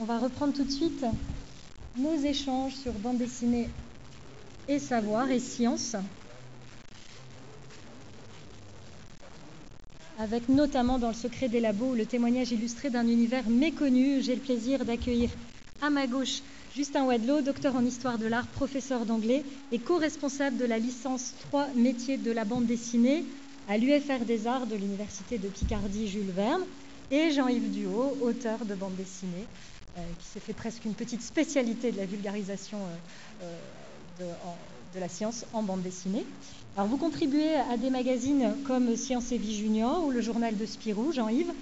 On va reprendre tout de suite nos échanges sur bande dessinée et savoir et science. Avec notamment dans le secret des labos le témoignage illustré d'un univers méconnu. J'ai le plaisir d'accueillir à ma gauche Justin Wadlow, docteur en histoire de l'art, professeur d'anglais et co-responsable de la licence 3 métiers de la bande dessinée à l'UFR des Arts de l'Université de Picardie Jules Verne, et Jean-Yves Duhaut, auteur de bande dessinée, qui s'est fait presque une petite spécialité de la vulgarisation euh, euh, de, la science en bande dessinée. Alors vous contribuez à des magazines comme Science et Vie Junior ou le journal de Spirou, Jean-Yves,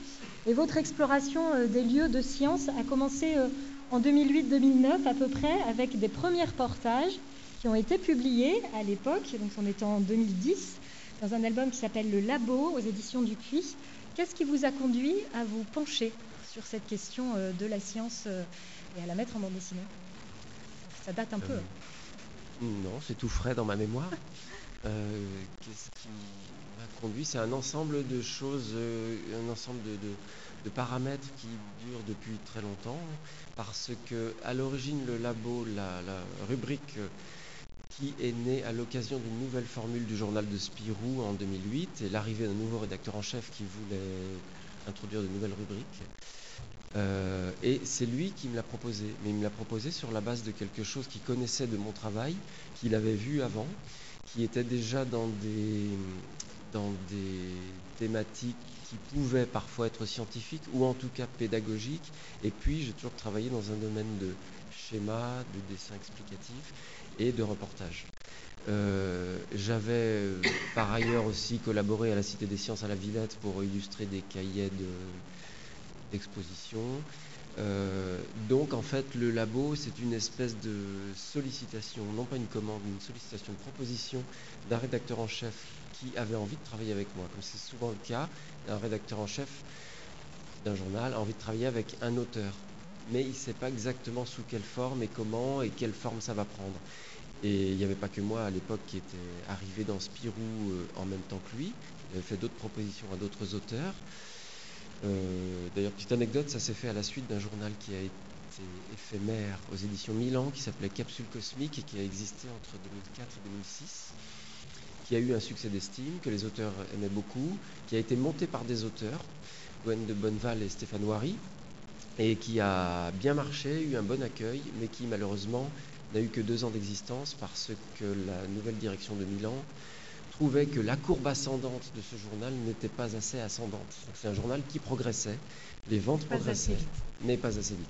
et votre exploration des lieux de science a commencé en 2008-2009 à peu près avec des premiers reportages qui ont été publiés à l'époque, donc on était en 2010, dans un album qui s'appelle Le Labo aux éditions du. Qu'est-ce qui vous a conduit à vous pencher sur cette question euh, de la science euh, et à la mettre en bande dessinée Ça date un peu. Euh, non, c'est tout frais dans ma mémoire. Qu'est-ce qui m'a conduit? C'est un ensemble de choses, un ensemble de, de, de, paramètres qui durent depuis très longtemps. Parce que, à l'origine, le labo, la, la rubrique qui est né à l'occasion d'une nouvelle formule du journal de Spirou en 2008 et l'arrivée d'un nouveau rédacteur en chef qui voulait introduire de nouvelles rubriques. Euh, et c'est lui qui me l'a proposé, mais il me l'a proposé sur la base de quelque chose qu'il connaissait de mon travail, qu'il avait vu avant, qui était déjà dans des, dans des thématiques qui pouvaient parfois être scientifiques ou en tout cas pédagogiques. Et puis j'ai toujours travaillé dans un domaine de schéma, de dessin explicatif et de reportage. Euh, J'avais euh, par ailleurs aussi collaboré à la Cité des Sciences à la Villette pour illustrer des cahiers d'exposition. De, euh, donc en fait le labo c'est une espèce de sollicitation, non pas une commande, mais une sollicitation de proposition d'un rédacteur en chef qui avait envie de travailler avec moi. Comme c'est souvent le cas, un rédacteur en chef d'un journal a envie de travailler avec un auteur mais il ne sait pas exactement sous quelle forme et comment et quelle forme ça va prendre. Et il n'y avait pas que moi à l'époque qui était arrivé dans Spirou euh, en même temps que lui. Il avait fait d'autres propositions à d'autres auteurs. Euh, D'ailleurs, petite anecdote, ça s'est fait à la suite d'un journal qui a été éphémère aux éditions Milan, qui s'appelait Capsule Cosmique et qui a existé entre 2004 et 2006, qui a eu un succès d'estime, que les auteurs aimaient beaucoup, qui a été monté par des auteurs, Gwen de Bonneval et Stéphane Wary, et qui a bien marché, eu un bon accueil, mais qui malheureusement n'a eu que deux ans d'existence parce que la nouvelle direction de Milan trouvait que la courbe ascendante de ce journal n'était pas assez ascendante. C'est un journal qui progressait, les ventes pas progressaient, mais pas assez vite.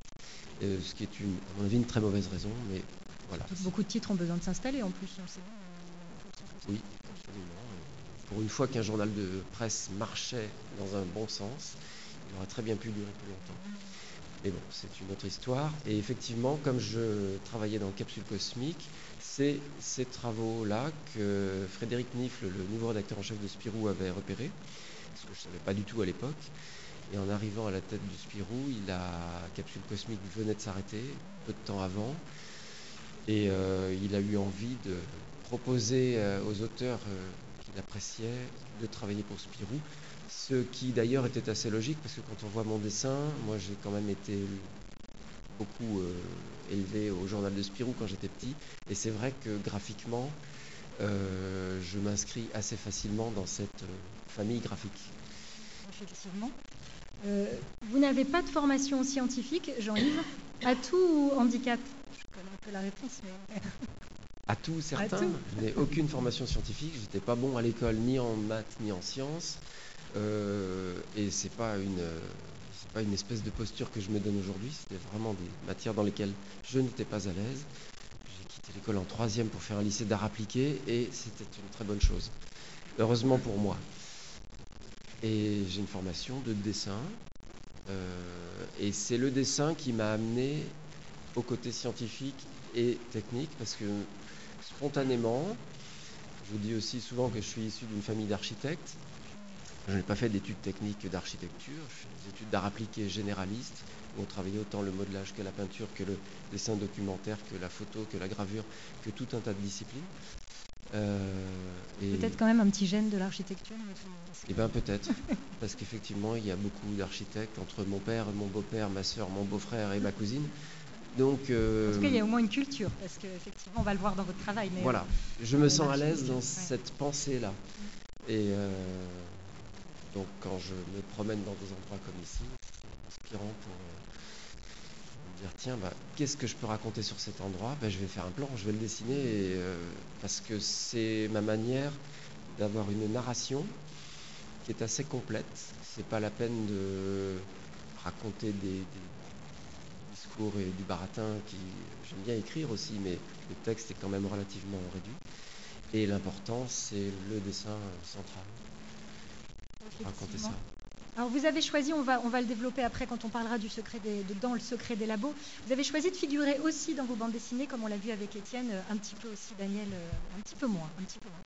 Euh, ce qui est une, à mon avis, une très mauvaise raison, mais voilà. Beaucoup de titres ont besoin de s'installer en plus. Oui, absolument. Pour une fois qu'un journal de presse marchait dans un bon sens, il aurait très bien pu durer plus longtemps. Mais bon, c'est une autre histoire. Et effectivement, comme je travaillais dans Capsule Cosmique, c'est ces travaux-là que Frédéric Nifle, le nouveau rédacteur en chef de Spirou, avait repéré, ce que je ne savais pas du tout à l'époque. Et en arrivant à la tête du Spirou, il a, Capsule Cosmique venait de s'arrêter, peu de temps avant. Et euh, il a eu envie de proposer euh, aux auteurs euh, qu'il appréciait de travailler pour Spirou ce qui d'ailleurs était assez logique parce que quand on voit mon dessin, moi j'ai quand même été beaucoup élevé au journal de Spirou quand j'étais petit et c'est vrai que graphiquement euh, je m'inscris assez facilement dans cette euh, famille graphique. Effectivement. Euh, vous n'avez pas de formation scientifique, Jean-Yves Atout ou handicap? Je connais un peu la réponse, mais... Atout, certain. Je n'ai aucune formation scientifique. J'étais pas bon à l'école, ni en maths, ni en sciences. Euh, et c'est pas une une espèce de posture que je me donne aujourd'hui. C'était vraiment des matières dans lesquelles je n'étais pas à l'aise. J'ai quitté l'école en troisième pour faire un lycée d'art appliqué et c'était une très bonne chose. Heureusement pour moi. Et j'ai une formation de dessin. Euh, et c'est le dessin qui m'a amené au côté scientifique et technique parce que spontanément, je vous dis aussi souvent que je suis issu d'une famille d'architectes je n'ai pas fait d'études techniques d'architecture, je fais des études d'art appliqué généraliste, où on travaillait autant le modelage que la peinture, que le dessin documentaire, que la photo, que la gravure, que tout un tas de disciplines. Peut-être quand même un petit gène de l'architecture Eh bien peut-être, parce qu'effectivement il y a beaucoup d'architectes entre mon père, mon beau-père, ma soeur, mon beau-frère et ma cousine. Donc, En tout cas, il y a au moins une culture, parce qu'effectivement, on va le voir dans votre travail. voilà, je me sens à l'aise dans cette pensée-là. Et donc quand je me promène dans des endroits comme ici, c'est inspirant pour me dire tiens, bah, qu'est-ce que je peux raconter sur cet endroit? Bah, Je vais faire un plan, je vais le dessiner, euh, parce que c'est ma manière d'avoir une narration qui est assez complète. C'est pas la peine de raconter des, discours et du baratin qui j'aime bien écrire aussi, mais le texte est quand même relativement réduit. Et l'important, c'est le dessin central raconter ça. Alors vous avez choisi, on va, on va le développer après quand on parlera du secret des, dans le secret des labos, vous avez choisi de figurer aussi dans vos bandes dessinées, comme on l'a vu avec Étienne, euh, un petit peu aussi Daniel, euh, un petit peu moins, un petit peu moins.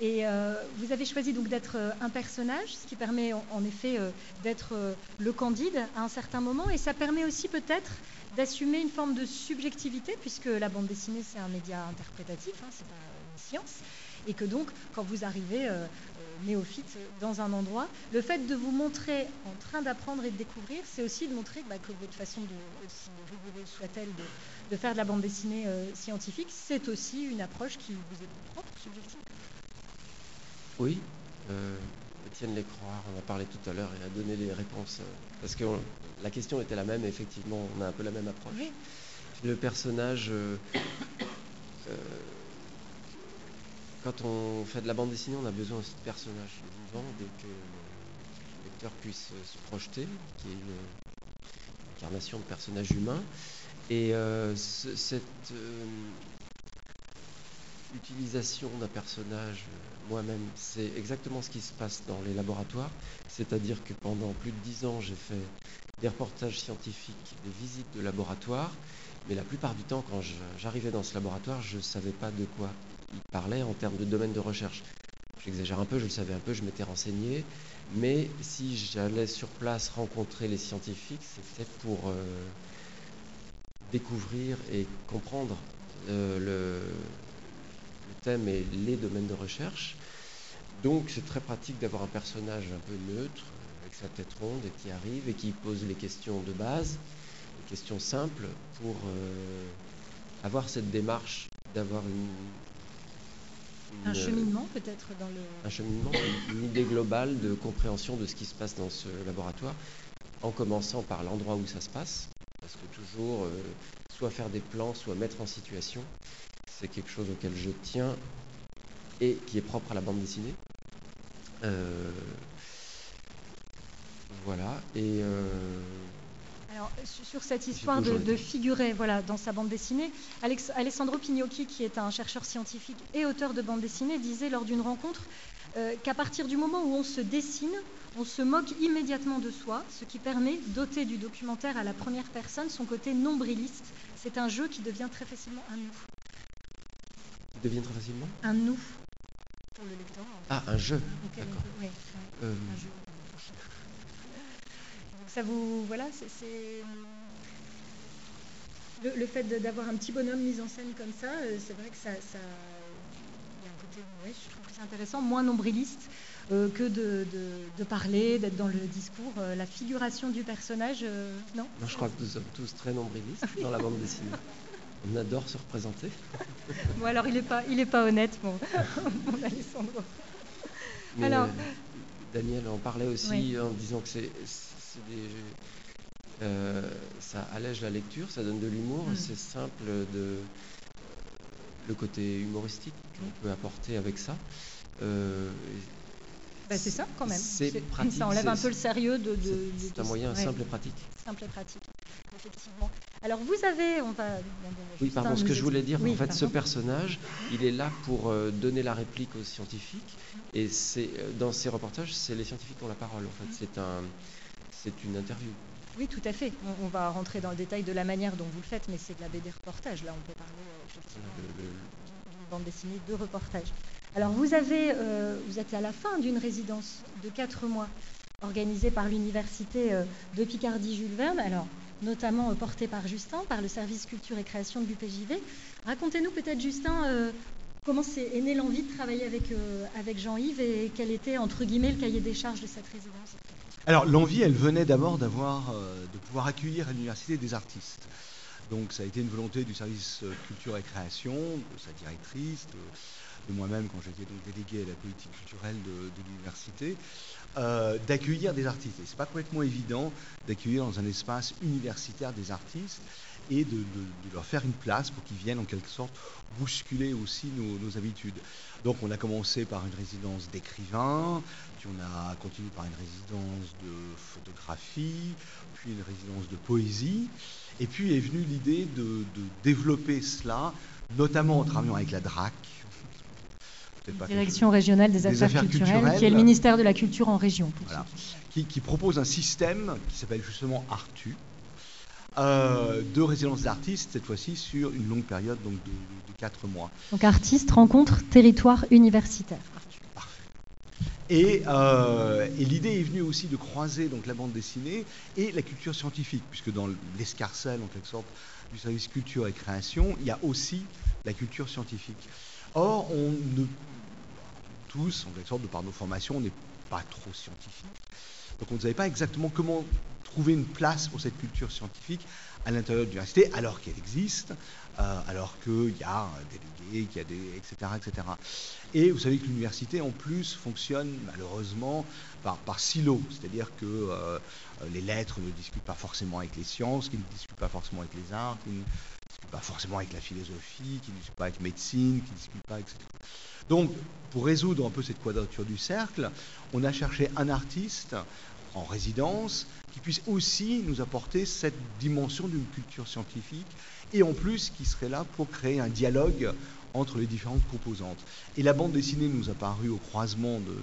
Et euh, vous avez choisi donc d'être un personnage, ce qui permet en, effet d'être le candide à un certain moment, et ça permet aussi peut-être d'assumer une forme de subjectivité, puisque la bande dessinée c'est un média interprétatif, hein, c'est pas une science, et que donc quand vous arrivez néophyte dans un endroit. Le fait de vous montrer en train d'apprendre et de découvrir, c'est aussi de montrer bah, que votre façon, de, aussi rigoureuse soit-elle, de, faire de la bande dessinée euh, scientifique, c'est aussi une approche qui vous est propre, subjective. Oui. Euh, Étienne Lécroix on a parlé tout à l'heure et a donné les réponses. Euh, parce que la question était la même, et effectivement, on a un peu la même approche. Le personnage quand on fait de la bande dessinée, on a besoin aussi de personnages vivants, dès que le lecteur puisse se projeter, qui est une incarnation de personnages humains. Et euh, cette euh, utilisation d'un personnage, euh, moi-même, c'est exactement ce qui se passe dans les laboratoires. C'est-à-dire que pendant plus de dix ans, j'ai fait des reportages scientifiques, des visites de laboratoire. Mais la plupart du temps, quand j'arrivais dans ce laboratoire, je ne savais pas de quoi il parlait en termes de domaine de recherche. J'exagère un peu, je le savais un peu, je m'étais renseigné, mais si j'allais sur place rencontrer les scientifiques, c'était pour euh, découvrir et comprendre euh, le, thème et les domaines de recherche. Donc c'est très pratique d'avoir un personnage un peu neutre, avec sa tête ronde, et qui arrive et qui pose les questions de base, les questions simples, pour euh, avoir cette démarche d'avoir une, un cheminement peut-être dans le... Un cheminement, une idée globale de compréhension de ce qui se passe dans ce laboratoire, en commençant par l'endroit où ça se passe, parce que toujours, euh, soit faire des plans, soit mettre en situation, c'est quelque chose auquel je tiens et qui est propre à la bande dessinée. Euh, voilà, et... Euh, sur cette histoire de, figurer voilà, dans sa bande dessinée, Alessandro Pignocchi, qui est un chercheur scientifique et auteur de bande dessinée, disait lors d'une rencontre euh, qu'à partir du moment où on se dessine, on se moque immédiatement de soi, ce qui permet d'ôter du documentaire à la première personne son côté nombriliste. C'est un jeu qui devient très facilement un nous. Qui devient très facilement Un nous pour le lecteur. Ah, un jeu. D'accord. Euh, un jeu ça vous. Voilà, c'est. Le, fait d'avoir un petit bonhomme mis en scène comme ça, euh, c'est vrai que ça. ça y a un côté, ouais, je trouve que c'est intéressant, moins nombriliste euh, que de, de, parler, d'être dans le discours. Euh, la figuration du personnage, non? Je crois que nous sommes tous très nombrilistes dans la bande dessinée. On adore se représenter. bon, alors il n'est pas, il est pas honnête, mon, mon Alessandro. alors, Daniel en parlait aussi en disant que c'est euh, ça allège la lecture, ça donne de l'humour, mm. c'est simple de le côté humoristique qu'on peut apporter avec ça. Euh, bah, c'est ça quand même. C'est pratique. Ça enlève un peu le sérieux de. c'est un moyen simple et pratique. Simple et pratique, effectivement. Alors vous avez, on va. Oui, pardon. Ce que je voulais dire, en fait, ce personnage, il est là pour euh, donner la réplique aux scientifiques, et c'est dans ces reportages, c'est les scientifiques qui ont la parole. En fait, c'est un c'est une interview. Oui, tout à fait. On, va rentrer dans le détail de la manière dont vous le faites, mais c'est de la BD reportage. Là, on peut parler euh, effectivement d'une bande dessinée de reportage. Alors, vous, avez, euh, vous êtes à la fin d'une résidence de quatre mois organisée par l'Université euh, de Picardie-Jules Verne, alors notamment portée par Justin, par le service culture et création de l'UPJV. Racontez-nous peut-être, Justin, comment est, née l'envie de travailler avec, avec Jean-Yves et quel était, entre guillemets, le cahier des charges de cette résidence? Alors, l'envie, elle venait d'abord d'avoir, de pouvoir accueillir à l'université des artistes. Donc ça a été une volonté du service culture et création, de sa directrice, de, moi-même quand j'étais donc délégué à la politique culturelle de, l'université, euh, d'accueillir des artistes. Et c'est pas complètement évident d'accueillir dans un espace universitaire des artistes et de, leur faire une place pour qu'ils viennent en quelque sorte bousculer aussi nos, habitudes. Donc on a commencé par une résidence d'écrivains, puis on a continué par une résidence de photographie, puis une résidence de poésie. Et puis est venue l'idée de, développer cela, notamment en travaillant avec la DRAC. Direction régionale des, affaires, culturelles, qui est le ministère de la Culture en région. qui, propose un système qui s'appelle justement Artu, euh, de résidence d'artistes, cette fois-ci sur une longue période donc de, de, 4 mois. Donc artistes, rencontre, territoire universitaire. Euh, et, l'idée est venue aussi de croiser donc la bande dessinée et la culture scientifique, puisque dans l'escarcelle, en quelque sorte, du service culture et création, il y a aussi la culture scientifique. Or, on ne, tous, en quelque sorte, de par nos formations, on n'est pas trop scientifique. Donc on ne savait pas exactement comment trouver une place pour cette culture scientifique à l'intérieur de l'université, alors qu'elle existe, euh, alors qu'il y a un délégué, qu'il y a des, etc., etc. Et vous savez que l'université, en plus, fonctionne malheureusement par, par silo, c'est-à-dire que euh, les lettres ne discutent pas forcément avec les sciences, qui ne discutent pas forcément avec les arts, qui ne discutent pas forcément avec la philosophie, qui ne discutent pas avec médecine, qui ne discutent pas, etc. Donc, pour résoudre un peu cette quadrature du cercle, on a cherché un artiste en résidence qui puisse aussi nous apporter cette dimension d'une culture scientifique et en plus qui serait là pour créer un dialogue entre les différentes composantes. Et la bande dessinée nous a paru au croisement de,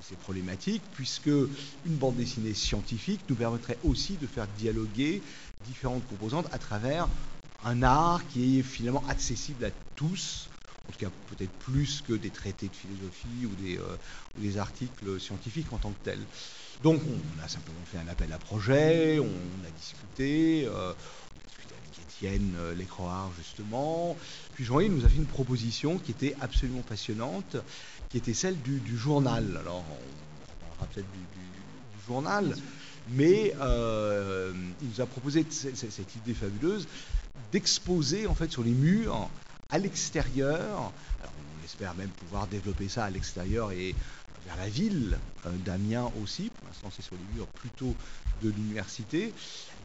ces, problématiques, puisque une bande dessinée scientifique nous permettrait aussi de faire dialoguer différentes composantes à travers un art qui est finalement accessible à tous, en tout cas peut-être plus que des traités de philosophie ou des, euh, ou des articles scientifiques en tant que tels. Donc on a simplement fait un appel à projet, on a discuté, euh, Étienne euh, Lécroard justement. Puis Jean-Yves nous a fait une proposition qui était absolument passionnante, qui était celle du, journal. Alors on parlera peut-être du, journal, mais euh, il nous a proposé cette, idée fabuleuse d'exposer en fait sur les murs à l'extérieur. on espère même pouvoir développer ça à l'extérieur et la ville euh, d'Amiens aussi. Pour l'instant, c'est sur les murs plutôt de l'université.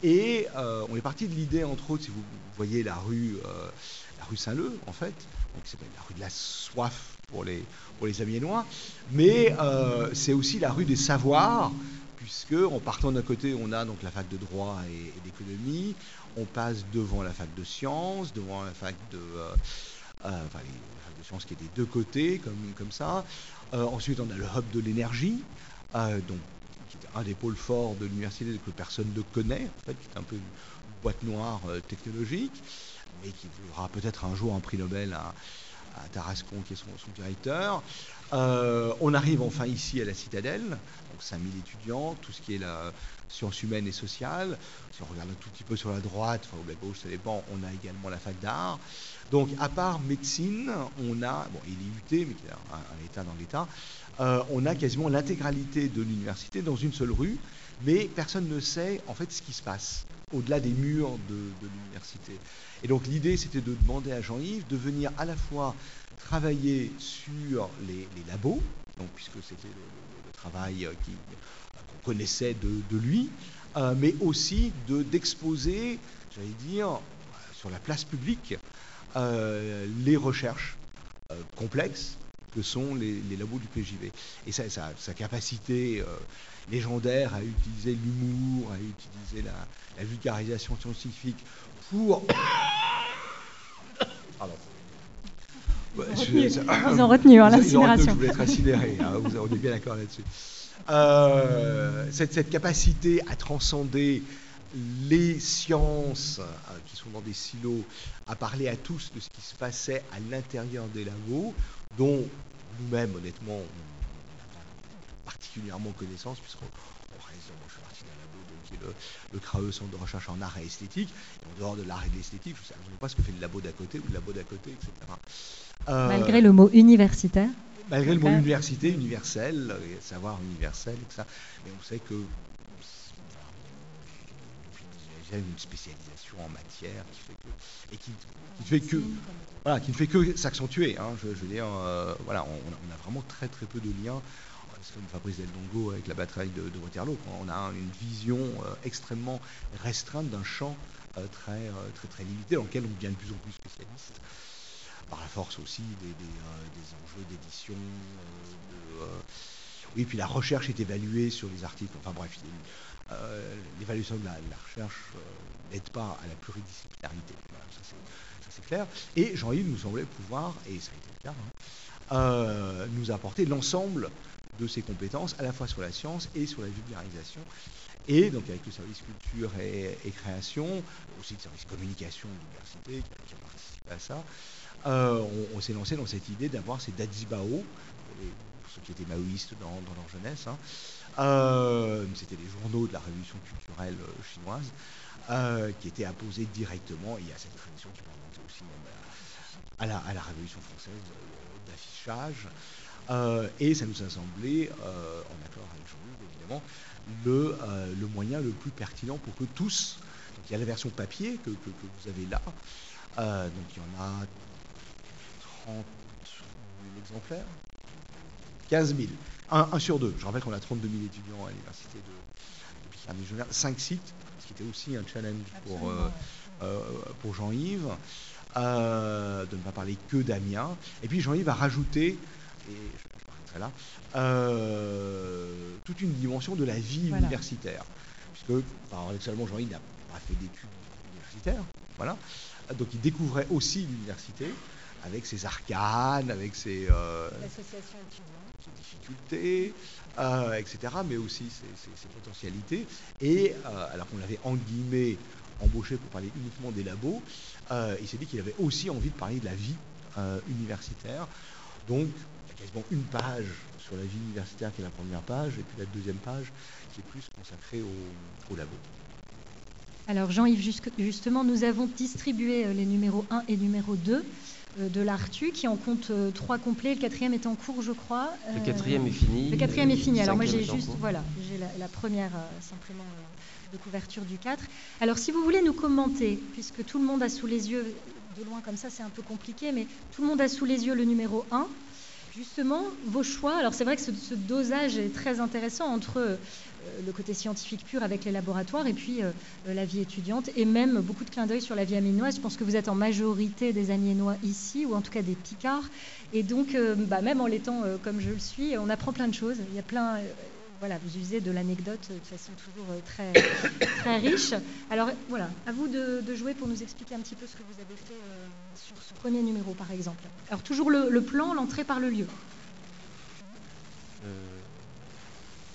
Et euh, on est parti de l'idée, entre autres, si vous voyez la rue, euh, rue Saint-Leu, en fait, qui s'appelle la rue de la soif pour les, pour les mais c'est aussi la rue des savoirs, puisque en partant d'un côté, on a donc la fac de droit et, d'économie, on passe devant la fac de sciences, devant la fac de... sciences qui est des deux côtés, comme ça. Euh, ensuite, on a le hub de l'énergie, euh, qui est un des pôles forts de l'université que personne ne connaît, en fait, qui est un peu une boîte noire euh, technologique, mais qui aura peut-être un jour un prix Nobel à, Tarascon, qui est son, directeur. on arrive enfin ici à la citadelle, donc 5000 étudiants, tout ce qui est la sciences humaines et sociales. Si on regarde un tout petit peu sur la droite, enfin, ou la gauche, ça dépend, on a également la fac d'art. Donc, à part médecine, on a, bon, il est UT, mais qui a un, état dans l'état, euh, on a quasiment l'intégralité de l'université dans une seule rue, mais personne ne sait en fait ce qui se passe au-delà des murs de, l'université. Et donc l'idée, c'était de demander à Jean-Yves de venir à la fois travailler sur les, labos, donc puisque c'était le, travail euh, qu'on connaissait de, lui, euh, mais aussi d'exposer, j'allais dire, sur la place publique, les recherches euh, complexes que sont les, labos du PJV. Et sa, capacité euh, légendaire à utiliser l'humour, à utiliser la, vulgarisation scientifique pour... Pardon. ils, ont retenu hein, l'incinération. Je voulais être incinéré, hein, vous, on est bien d'accord là-dessus. cette, cette, capacité à transcender les sciences euh, qui sont dans des silos à parler à tous de ce qui se passait à l'intérieur des labos, dont nous-mêmes, honnêtement, on n'a pas particulièrement connaissance, puisqu'on je fais partie d'un labo qui est le, le CRAE, Centre de recherche en art et esthétique. Et en dehors de l'art et de l'esthétique, je ne sais absolument pas ce que fait le labo d'à côté ou le labo d'à côté, etc. Malgré le mot universitaire Malgré le mot université, universel, savoir universel, etc. Mais on sait que il y a une spécialisation en matière qui fait que et qui, fait que voilà, qui ne fait que s'accentuer. Hein, je, veux dire, euh, voilà, on, a vraiment très très peu de liens. C'est comme Fabrice Del Dongo avec la bataille de, Waterloo. On a une vision euh, extrêmement restreinte d'un champ euh, très, euh, très très limité dans lequel on devient de plus en plus spécialiste par la force aussi des, des, euh, enjeux d'édition. Euh, oui, puis la recherche est évaluée sur les articles. Enfin bref, euh, l'évaluation de la, recherche n'aide pas à la pluridisciplinarité. Voilà, ça c'est clair. Et Jean-Yves nous semblait pouvoir, et ça a été le cas, hein, euh, nous apporter l'ensemble de ses compétences, à la fois sur la science et sur la vulgarisation. Et donc avec le service culture et, création, aussi le service communication de l'université qui, a participé à ça, euh, on, s'est lancé dans cette idée d'avoir ces Dajibao, pour ceux qui étaient maoïstes dans, dans leur jeunesse, hein, euh, c'était les journaux de la révolution culturelle euh, chinoise, euh, qui étaient apposés directement, et il y a cette tradition qui remonter aussi à, la, Révolution française d'affichage, et ça nous a semblé, en accord avec Jean-Luc évidemment, le, moyen le plus pertinent pour que tous, donc il y a la version papier que, que, que vous avez là, donc il y en a 30 000 exemplaires 15 000. Un, un, sur deux. Je rappelle qu'on a 32 000 étudiants à l'université de, de Picardie 5 sites, ce qui était aussi un challenge pour, euh, euh, pour Jean-Yves, euh, de ne pas parler que d'Amiens. Et puis Jean-Yves a rajouté, et je là, euh, toute une dimension de la vie voilà. universitaire. Puisque, paradoxalement, Jean-Yves n'a pas fait d'études universitaires. Voilà. Donc il découvrait aussi l'université avec ses arcanes, avec ses, euh, ses difficultés, euh, etc., mais aussi ses, ses, ses potentialités. Et euh, alors qu'on l'avait guillemets embauché pour parler uniquement des labos, euh, il s'est dit qu'il avait aussi envie de parler de la vie universitaire. Donc, il y a quasiment une page sur la vie universitaire qui est la première page, et puis la deuxième page qui est plus consacrée au, au labo. Alors Jean-Yves, justement, nous avons distribué les numéros 1 et numéro 2 de l'Artu qui en compte euh, trois complets. Le quatrième est en cours, je crois. Le quatrième est fini. Le quatrième est fini. Alors moi j'ai juste, voilà, j'ai la, la, première euh, simplement euh, de couverture du 4. Alors si vous voulez nous commenter, puisque tout le monde a sous les yeux, de loin comme ça c'est un peu compliqué, mais tout le monde a sous les yeux le numéro 1. Justement, vos choix, alors c'est vrai que ce, ce, dosage est très intéressant entre euh, le côté scientifique pur avec les laboratoires et puis euh, la vie étudiante et même beaucoup de clins d'œil sur la vie amiénoise. Je pense que vous êtes en majorité des amiénois ici ou en tout cas des picards et donc euh, bah, même en l'étant euh, comme je le suis, on apprend plein de choses. Il y a plein voilà, vous usez de l'anecdote de façon toujours très, très riche. Alors voilà, à vous de, jouer pour nous expliquer un petit peu ce que vous avez fait euh, sur ce premier numéro, par exemple. Alors toujours le, plan, l'entrée par le lieu. Euh,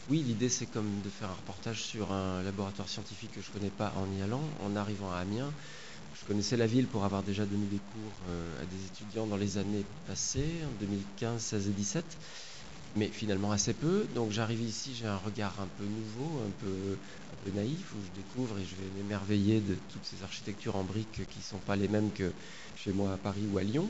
oui, l'idée c'est comme de faire un reportage sur un laboratoire scientifique que je ne connais pas en y allant, en arrivant à Amiens. Je connaissais la ville pour avoir déjà donné des cours euh, à des étudiants dans les années passées, en 2015, 16 et 17 mais finalement assez peu. Donc j'arrive ici, j'ai un regard un peu nouveau, un peu, un peu naïf, où je découvre et je vais m'émerveiller de toutes ces architectures en briques qui ne sont pas les mêmes que chez moi à Paris ou à Lyon.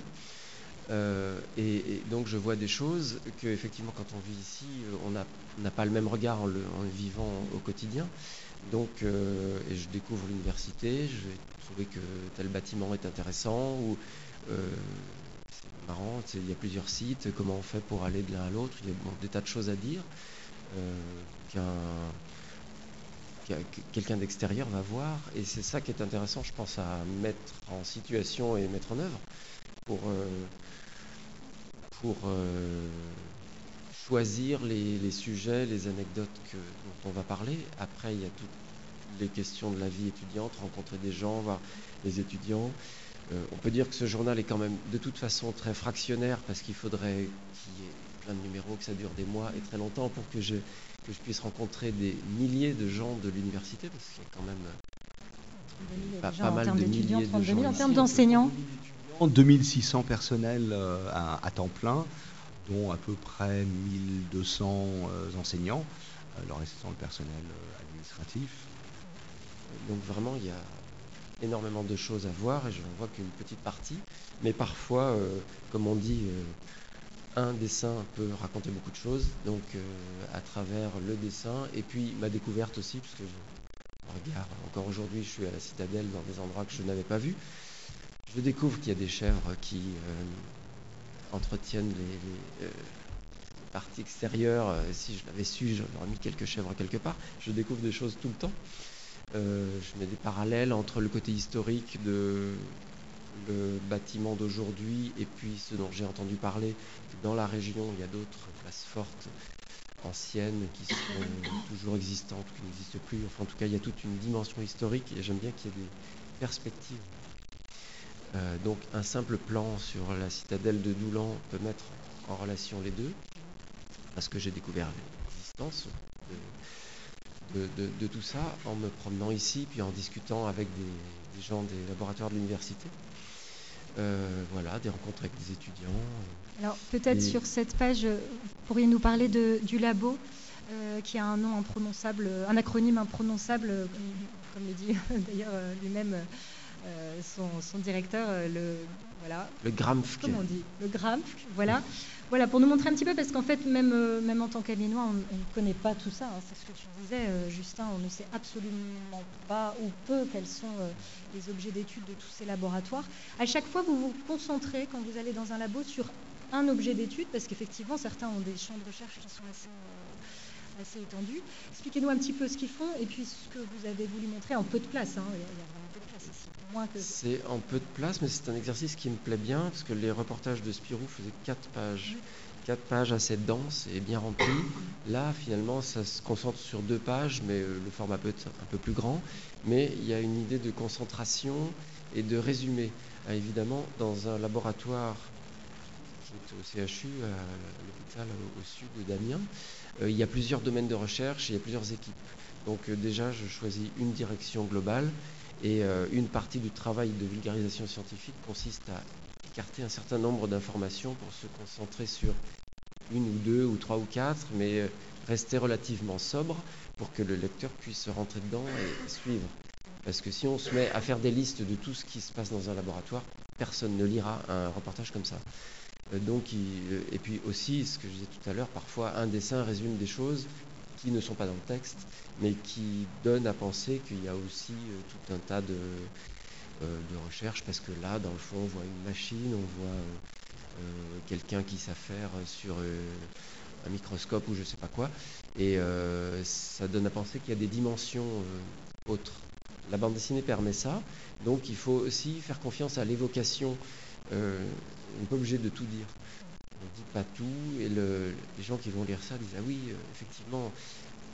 Euh, et, donc je vois des choses que effectivement quand on vit ici, on n'a pas le même regard en, le, vivant au quotidien. Donc euh, et je découvre l'université, je vais trouver que tel bâtiment est intéressant ou euh, marrant, il y a plusieurs sites, comment on fait pour aller de l'un à l'autre, il y a des tas de choses à dire euh, qu'un qu quelqu'un d'extérieur va voir, et c'est ça qui est intéressant, je pense, à mettre en situation et mettre en œuvre pour, euh, pour euh, choisir les, les, sujets, les anecdotes que, dont on va parler. Après, il y a toutes les questions de la vie étudiante, rencontrer des gens, voir les étudiants, euh, on peut dire que ce journal est quand même de toute façon très fractionnaire parce qu'il faudrait qu'il y ait plein de numéros, que ça dure des mois et très longtemps pour que je, que je puisse rencontrer des milliers de gens de l'université parce qu'il y a quand même pas, pas mal de milliers de gens. En termes d'enseignants 2600 personnels euh, à, temps plein, dont à peu près 1200 euh, enseignants. le reste le personnel administratif. Donc vraiment, il y a énormément de choses à voir et je n'en vois qu'une petite partie. Mais parfois, comme on dit, un dessin peut raconter beaucoup de choses, donc à travers le dessin, et puis ma découverte aussi, parce que je regarde, encore aujourd'hui, je suis à la citadelle dans des endroits que je n'avais pas vus. Je découvre qu'il y a des chèvres qui entretiennent les, partie extérieure, euh, si je l'avais su, j'aurais mis quelques chèvres quelque part. Je découvre des choses tout le temps. Euh, je mets des parallèles entre le côté historique de le bâtiment d'aujourd'hui et puis ce dont j'ai entendu parler. Dans la région, il y a d'autres places fortes, anciennes, qui sont toujours existantes, qui n'existent plus. Enfin, en tout cas, il y a toute une dimension historique et j'aime bien qu'il y ait des perspectives. Euh, donc, un simple plan sur la citadelle de Doulan peut mettre en relation les deux parce que j'ai découvert l'existence de, tout ça en me promenant ici, puis en discutant avec des, gens des laboratoires de l'université. Euh, voilà, des rencontres avec des étudiants. Alors peut-être sur cette page, vous pourriez nous parler du labo euh, qui a un nom imprononçable, un acronyme imprononçable, comme le dit d'ailleurs lui-même son, directeur, le voilà. Le GRAMF. Comment on dit Le GRAMF, voilà. Voilà, pour nous montrer un petit peu, parce qu'en fait, même, euh, même en tant qu'Aminois, on ne connaît pas tout ça. Hein, c'est ce que tu disais, euh, Justin, on ne sait absolument pas ou peu quels sont euh, les objets d'étude de tous ces laboratoires. À chaque fois, vous vous concentrez, quand vous allez dans un labo, sur un objet d'étude, parce qu'effectivement, certains ont des champs de recherche qui sont assez assez étendus. Expliquez-nous un petit peu ce qu'ils font et puis ce que vous avez voulu montrer en peu de place. Hein. Il, y a, vraiment peu de place ici. C'est en peu de place, mais c'est un exercice qui me plaît bien parce que les reportages de Spirou faisaient quatre pages. Quatre pages assez denses et bien remplies. Là, finalement, ça se concentre sur deux pages, mais euh, le format peut être un peu plus grand. Mais il y a une idée de concentration et de résumé. Ah, évidemment, dans un laboratoire qui est au CHU, à l'hôpital au sud d'Amiens, euh, il y a plusieurs domaines de recherche et il y a plusieurs équipes. Donc euh, déjà, je choisis une direction globale et euh, une partie du travail de vulgarisation scientifique consiste à écarter un certain nombre d'informations pour se concentrer sur une ou deux ou trois ou quatre, mais rester relativement sobre pour que le lecteur puisse rentrer dedans et suivre. Parce que si on se met à faire des listes de tout ce qui se passe dans un laboratoire, personne ne lira un reportage comme ça. Euh, donc, euh, et puis aussi, ce que je disais tout à l'heure, parfois un dessin résume des choses qui ne sont pas dans le texte, mais qui donnent à penser qu'il y a aussi euh, tout un tas de, de recherches, parce que là, dans le fond, on voit une machine, on voit quelqu'un qui s'affaire sur un microscope ou je ne sais pas quoi, et ça donne à penser qu'il y a des dimensions autres. La bande dessinée permet ça, donc il faut aussi faire confiance à l'évocation on n'est pas obligé de tout dire. Pas tout, et les gens qui vont lire ça disent Ah oui, euh, effectivement,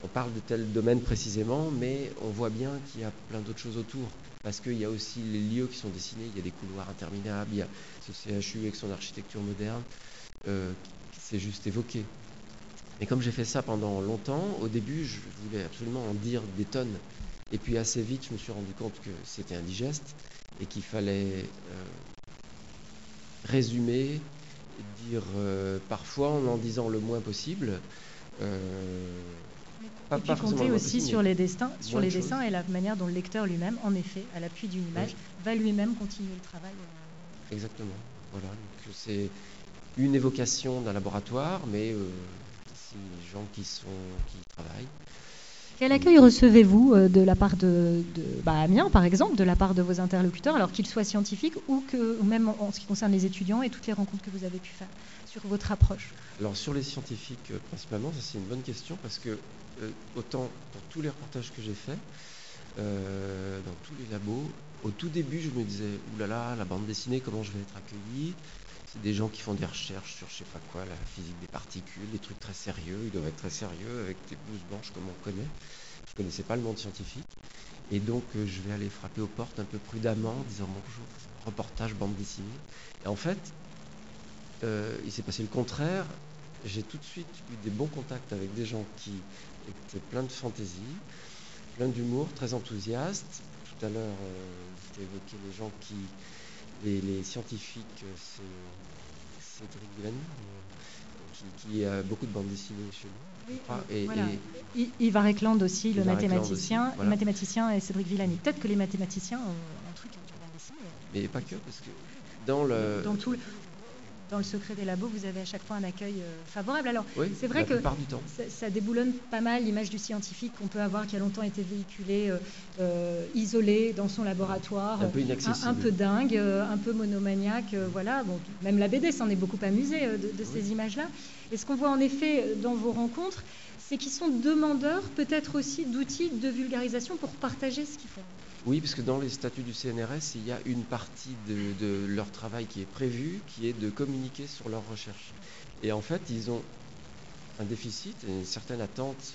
on parle de tel domaine précisément, mais on voit bien qu'il y a plein d'autres choses autour. Parce qu'il y a aussi les lieux qui sont dessinés, il y a des couloirs interminables, il y a ce CHU avec son architecture moderne, euh, s'est juste évoqué. Mais comme j'ai fait ça pendant longtemps, au début, je voulais absolument en dire des tonnes. Et puis assez vite, je me suis rendu compte que c'était indigeste et qu'il fallait euh, résumer, dire euh, parfois en en disant le moins possible. Euh, et puis compter aussi sur les, destins, sur les dessins et la manière dont le lecteur lui-même, en effet, à l'appui d'une image, va lui-même continuer le travail. Euh. Exactement. Voilà. C'est une évocation d'un laboratoire, mais c'est les gens qui sont qui travaillent. Quel accueil recevez-vous euh, de la part de, bah, Amiens, par exemple, de la part de vos interlocuteurs, alors qu'ils soient scientifiques ou, même en, ce qui concerne les étudiants et toutes les rencontres que vous avez pu faire sur votre approche? Alors sur les scientifiques euh, principalement, ça c'est une bonne question parce que euh, autant dans tous les reportages que j'ai faits, dans tous les labos, au tout début je me disais, oulala, la bande dessinée, comment je vais être accueilli? C'est des gens qui font des recherches sur je sais pas quoi, la physique des particules, des trucs très sérieux, ils doivent être très sérieux avec des blouses blanches comme on connaît. Je ne connaissais pas le monde scientifique. Et donc euh, je vais aller frapper aux portes un peu prudemment en disant bonjour, reportage, bande dessinée. Et en fait, euh, il s'est passé le contraire. J'ai tout de suite eu des bons contacts avec des gens qui étaient pleins de fantaisie, pleins d'humour, très enthousiastes. Tout à l'heure, euh, vous évoqué les gens qui les, scientifiques, Cédric Villani, qui, a beaucoup de bandes dessinées chez nous. et, Yves Arekland aussi, le mathématicien, le mathématicien et Cédric Villani. Peut-être que les mathématiciens ont un truc qui bande dessinée. Mais pas que, parce que dans le... Dans tout le dans le secret des labos, vous avez à chaque fois un accueil euh, favorable. Alors, c'est vrai que Ça, déboulonne pas mal l'image du scientifique qu'on peut avoir, qui a longtemps été véhiculé, euh, euh, isolé dans son laboratoire, un peu, un, peu dingue, un peu monomaniaque. voilà, bon, même la BD s'en est beaucoup amusée de, ces images-là. Et ce qu'on voit en effet dans vos rencontres, c'est qu'ils sont demandeurs peut-être aussi d'outils de vulgarisation pour partager ce qu'ils font. Oui, parce que dans les statuts du CNRS, il y a une partie de, leur travail qui est prévue, qui est de communiquer sur leurs recherches. Et en fait, ils ont un déficit une certaine attente.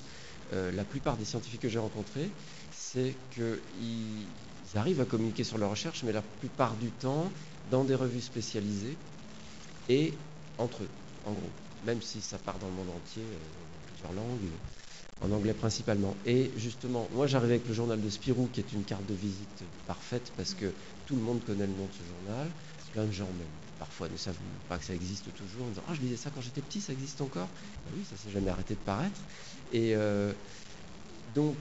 Euh, la plupart des scientifiques que j'ai rencontrés, c'est qu'ils arrivent à communiquer sur leurs recherches, mais la plupart du temps dans des revues spécialisées et entre eux, en gros. Même si ça part dans le monde entier, euh, plusieurs langues en anglais principalement. Et justement, moi j'arrivais avec le journal de Spirou, qui est une carte de visite parfaite parce que tout le monde connaît le nom de ce journal. Plein de gens même parfois ne savent pas que ça existe toujours, en disant Ah, je lisais ça quand j'étais petit, ça existe encore ben Oui, ça s'est jamais arrêté de paraître. Et euh, donc,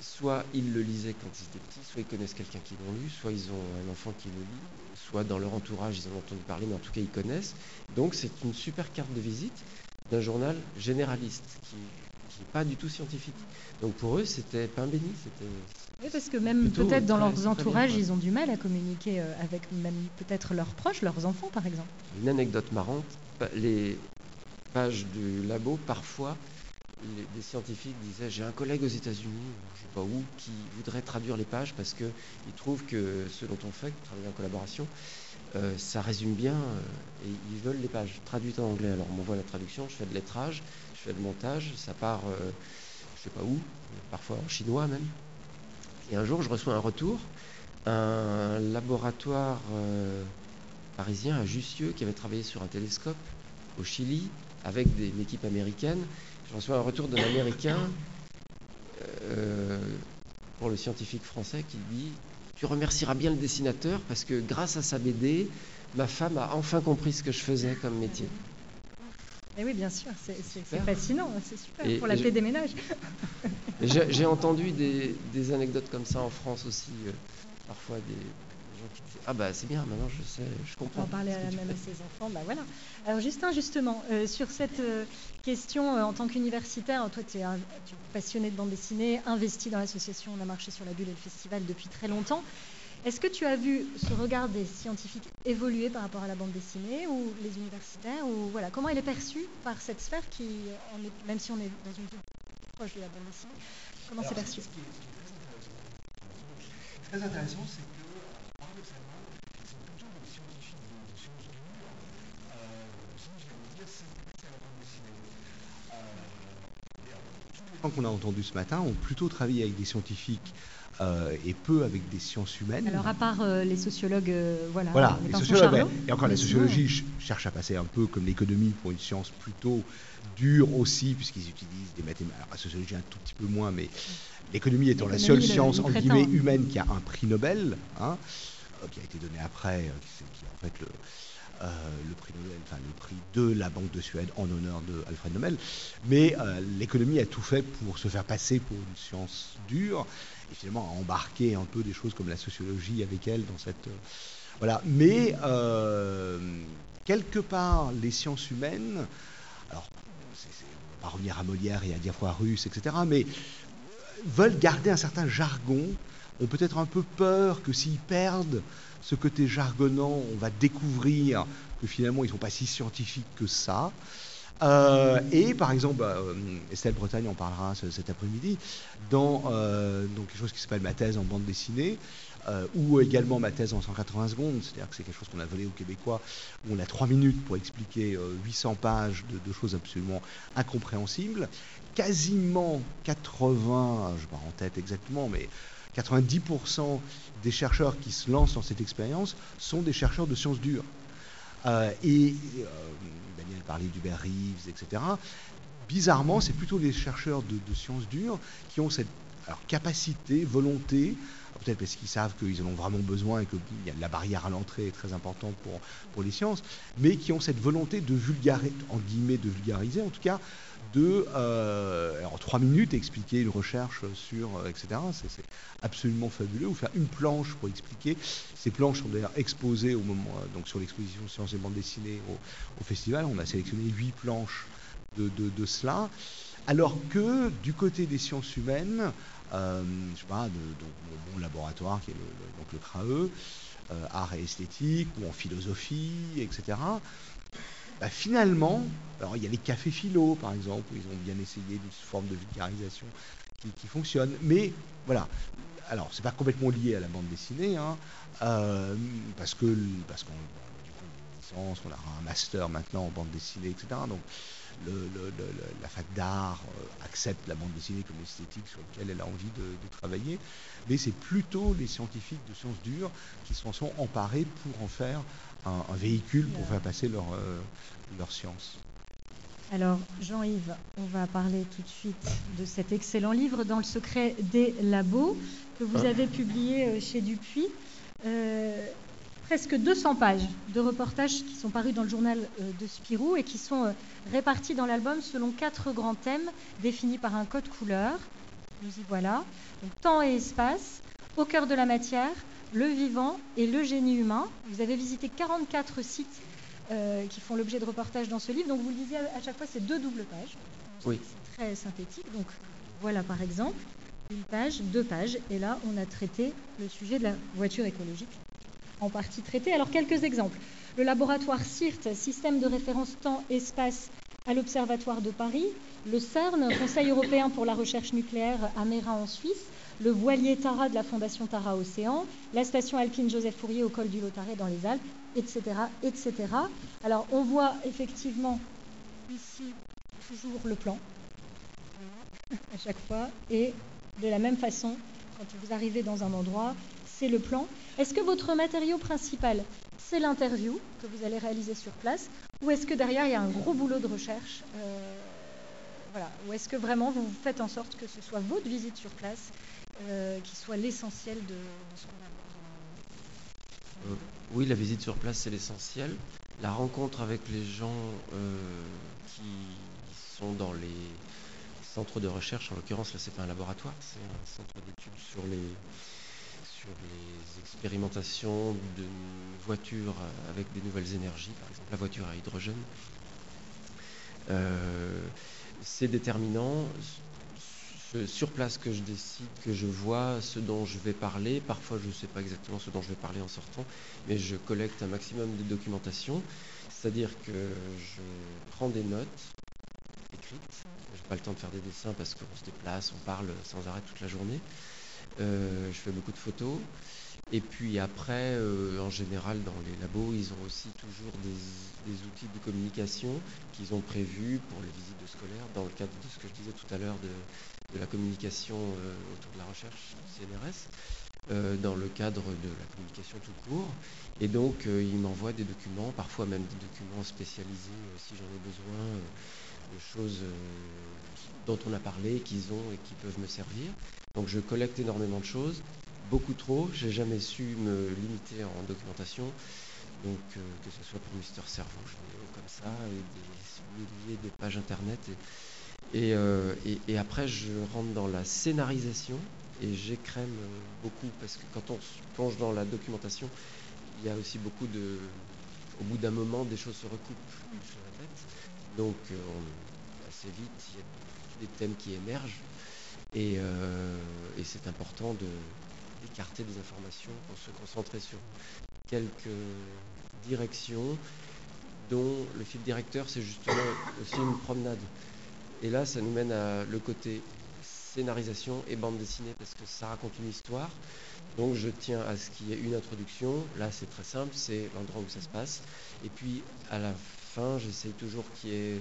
soit ils le lisaient quand ils étaient petits, soit ils connaissent quelqu'un qui l'a lu, soit ils ont un enfant qui le lit, soit dans leur entourage ils en ont entendu parler, mais en tout cas ils connaissent. Donc, c'est une super carte de visite d'un journal généraliste qui pas du tout scientifique. Donc pour eux, c'était pain béni. Oui, parce que même peut-être dans leurs entourages, ils ont du mal à communiquer euh, avec même peut-être leurs proches, leurs enfants par exemple. Une anecdote marrante, les pages du labo, parfois, les, des scientifiques disaient j'ai un collègue aux États-Unis, je ne sais pas où, qui voudrait traduire les pages parce qu'il trouve que ce dont on fait, travailler en collaboration, euh, ça résume bien euh, et ils veulent les pages traduites en anglais. Alors on m'envoie la traduction, je fais de lettrage, fais le montage, ça part euh, je sais pas où, parfois en chinois même. Et un jour je reçois un retour, un laboratoire parisien à Jussieu qui avait travaillé sur un télescope au Chili avec une équipe américaine. Je reçois un retour d'un Américain pour le scientifique français qui dit tu remercieras bien le dessinateur parce que grâce à sa BD, ma femme a enfin compris ce que je faisais comme métier. Et oui, bien sûr, c'est fascinant, c'est super pour la paix des ménages. J'ai entendu des, anecdotes comme ça en France aussi, euh, parfois des, ah bah c'est bien, maintenant je sais, je comprends. On parler même à ses enfants, bah voilà. Alors Justin, justement, euh, sur cette euh, question, en tant qu'universitaire, toi tu es, passionné de bande dessinée, investi dans l'association On a marché sur la bulle et le festival depuis très longtemps. Est-ce que tu as vu ce regard des scientifiques évoluer par rapport à la bande dessinée ou les universitaires ou voilà comment il est perçu par cette sphère qui, même si on est dans une proche de la bande dessinée, comment c'est perçu Ce qui est très intéressant, c'est qu'on a entendu ce matin ont plutôt travaillé avec des scientifiques euh, et peu avec des sciences humaines. Alors à part euh, les sociologues, euh, voilà. Voilà, les sociologues. et encore, la sociologie cherche à passer un peu comme l'économie pour une science plutôt dure aussi, puisqu'ils utilisent des mathématiques. Alors la sociologie un tout petit peu moins, mais l'économie étant la seule science entre guillemets humaine qui a un prix Nobel, hein, qui a été donné après, qui, qui est en fait le euh, le prix Nobel, enfin le prix de la Banque de Suède en honneur de Alfred Nobel. Mais euh, l'économie a tout fait pour se faire passer pour une science dure et finalement a embarqué un peu des choses comme la sociologie avec elle dans cette. Euh, voilà. Mais quelque part, les sciences humaines, alors, on va revenir à Molière et à Diafoirus, etc., mais veulent garder un certain jargon, ont peut-être un peu peur que s'ils perdent ce côté jargonnant, on va découvrir que finalement ils ne sont pas si scientifiques que ça. Euh, et par exemple, bah, euh, Estelle Bretagne en parlera cet après-midi, dans euh, quelque chose qui s'appelle ma thèse en bande dessinée, ou également ma thèse en 180 secondes, c'est-à-dire que c'est quelque chose qu'on a volé aux Québécois, où on a trois minutes pour expliquer 800 pages de, choses absolument incompréhensibles. Quasiment 80, je ne en tête exactement, mais 90% des chercheurs qui se lancent dans cette expérience sont des chercheurs de sciences dures. Euh, et euh, Daniel parlait d'Hubert Reeves, etc. Bizarrement, c'est plutôt les chercheurs de, sciences dures qui ont cette capacité, volonté peut-être parce qu'ils savent qu'ils en ont vraiment besoin et que la barrière à l'entrée est très importante pour, pour les sciences, mais qui ont cette volonté de vulgariser, en guillemets, de vulgariser, en tout cas, de, euh, en trois minutes, expliquer une recherche sur, euh, etc. C'est absolument fabuleux. Ou faire une planche pour expliquer. Ces planches sont d'ailleurs exposées au moment, euh, donc sur l'exposition Sciences et bandes dessinées au, festival. On a sélectionné huit planches de, cela. Alors que du côté des sciences humaines, je sais pas, de, mon, laboratoire qui est le, donc le CRAE, art et esthétique, ou en philosophie, etc. Bah, finalement, alors il y a les cafés philo par exemple, où ils ont bien essayé une forme de vulgarisation qui, fonctionne, mais voilà. Alors c'est pas complètement lié à la bande dessinée, hein, euh, parce que parce qu'on on a un master maintenant en bande dessinée, etc. Donc la fac d'art euh, accepte la bande dessinée comme esthétique sur laquelle elle a envie de, travailler, mais c'est plutôt les scientifiques de sciences dures qui s'en sont emparés pour en faire un, véhicule pour faire passer leur, euh, leur science. Alors, Jean-Yves, on va parler tout de suite de cet excellent livre, Dans le secret des labos, que vous ah. avez publié euh, chez Dupuis. Euh, presque 200 pages de reportages qui sont parus dans le journal de Spirou et qui sont répartis dans l'album selon quatre grands thèmes définis par un code couleur. Nous y voilà. Donc, temps et espace, au cœur de la matière, le vivant et le génie humain. Vous avez visité 44 sites euh, qui font l'objet de reportages dans ce livre. Donc vous le disiez à chaque fois, c'est deux doubles pages. Oui. C'est très synthétique. Donc voilà par exemple une page, deux pages. Et là, on a traité le sujet de la voiture écologique en partie traité. Alors quelques exemples. Le laboratoire CIRT, système de référence temps-espace à l'Observatoire de Paris, le CERN, Conseil européen pour la recherche nucléaire à Mérin en Suisse, le voilier Tara de la Fondation Tara Océan, la station alpine Joseph Fourier au col du Lotaré dans les Alpes, etc., etc. Alors on voit effectivement ici toujours le plan à chaque fois et de la même façon quand vous arrivez dans un endroit, c'est le plan. Est-ce que votre matériau principal, c'est l'interview que vous allez réaliser sur place ou est-ce que derrière il y a un gros boulot de recherche euh, voilà. Ou est-ce que vraiment vous faites en sorte que ce soit votre visite sur place euh, qui soit l'essentiel de, ce qu'on a euh, Oui, la visite sur place, c'est l'essentiel. La rencontre avec les gens qui sont dans les centres de recherche, en l'occurrence, là, c'est pas un laboratoire, c'est un centre d'études sur les, sur les expérimentations de voitures avec des nouvelles énergies, par exemple la voiture à hydrogène. c'est déterminant sur place que je décide, que je vois ce dont je vais parler. Parfois, je ne sais pas exactement ce dont je vais parler en sortant, mais je collecte un maximum de documentation. C'est-à-dire que je prends des notes écrites. Je n'ai pas le temps de faire des dessins parce qu'on se déplace, on parle sans arrêt toute la journée. Euh, je fais beaucoup de photos. Et puis après, euh, en général, dans les labos, ils ont aussi toujours des, outils de communication qu'ils ont prévus pour les visites de scolaires, dans le cadre de ce que je disais tout à l'heure de, la communication euh, autour de la recherche CNRS, euh, dans le cadre de la communication tout court. Et donc, ils m'envoient des documents, parfois même des documents spécialisés, si j'en ai besoin, de choses dont on a parlé, qu'ils ont et qui peuvent me servir. Donc, je collecte énormément de choses beaucoup trop. J'ai jamais su me limiter en documentation. Donc, euh, que ce soit pour Mister Cerveau, comme ça, et des milliers de pages internet. Euh, et, et, après, je rentre dans la scénarisation et j'écrème euh, beaucoup parce que quand on se plonge dans la documentation, il y a aussi beaucoup de. Au bout d'un moment, des choses se recoupent sur la Donc, assez vite, il y a des thèmes qui émergent. et c'est important de, écarter des informations pour se concentrer sur quelques directions dont le fil directeur c'est justement aussi une promenade. Et là ça nous mène à le côté scénarisation et bande dessinée parce que ça raconte une histoire. Donc je tiens à ce qu'il y ait une introduction. Là c'est très simple, c'est l'endroit où ça se passe. Et puis à la fin j'essaye toujours qu'il y ait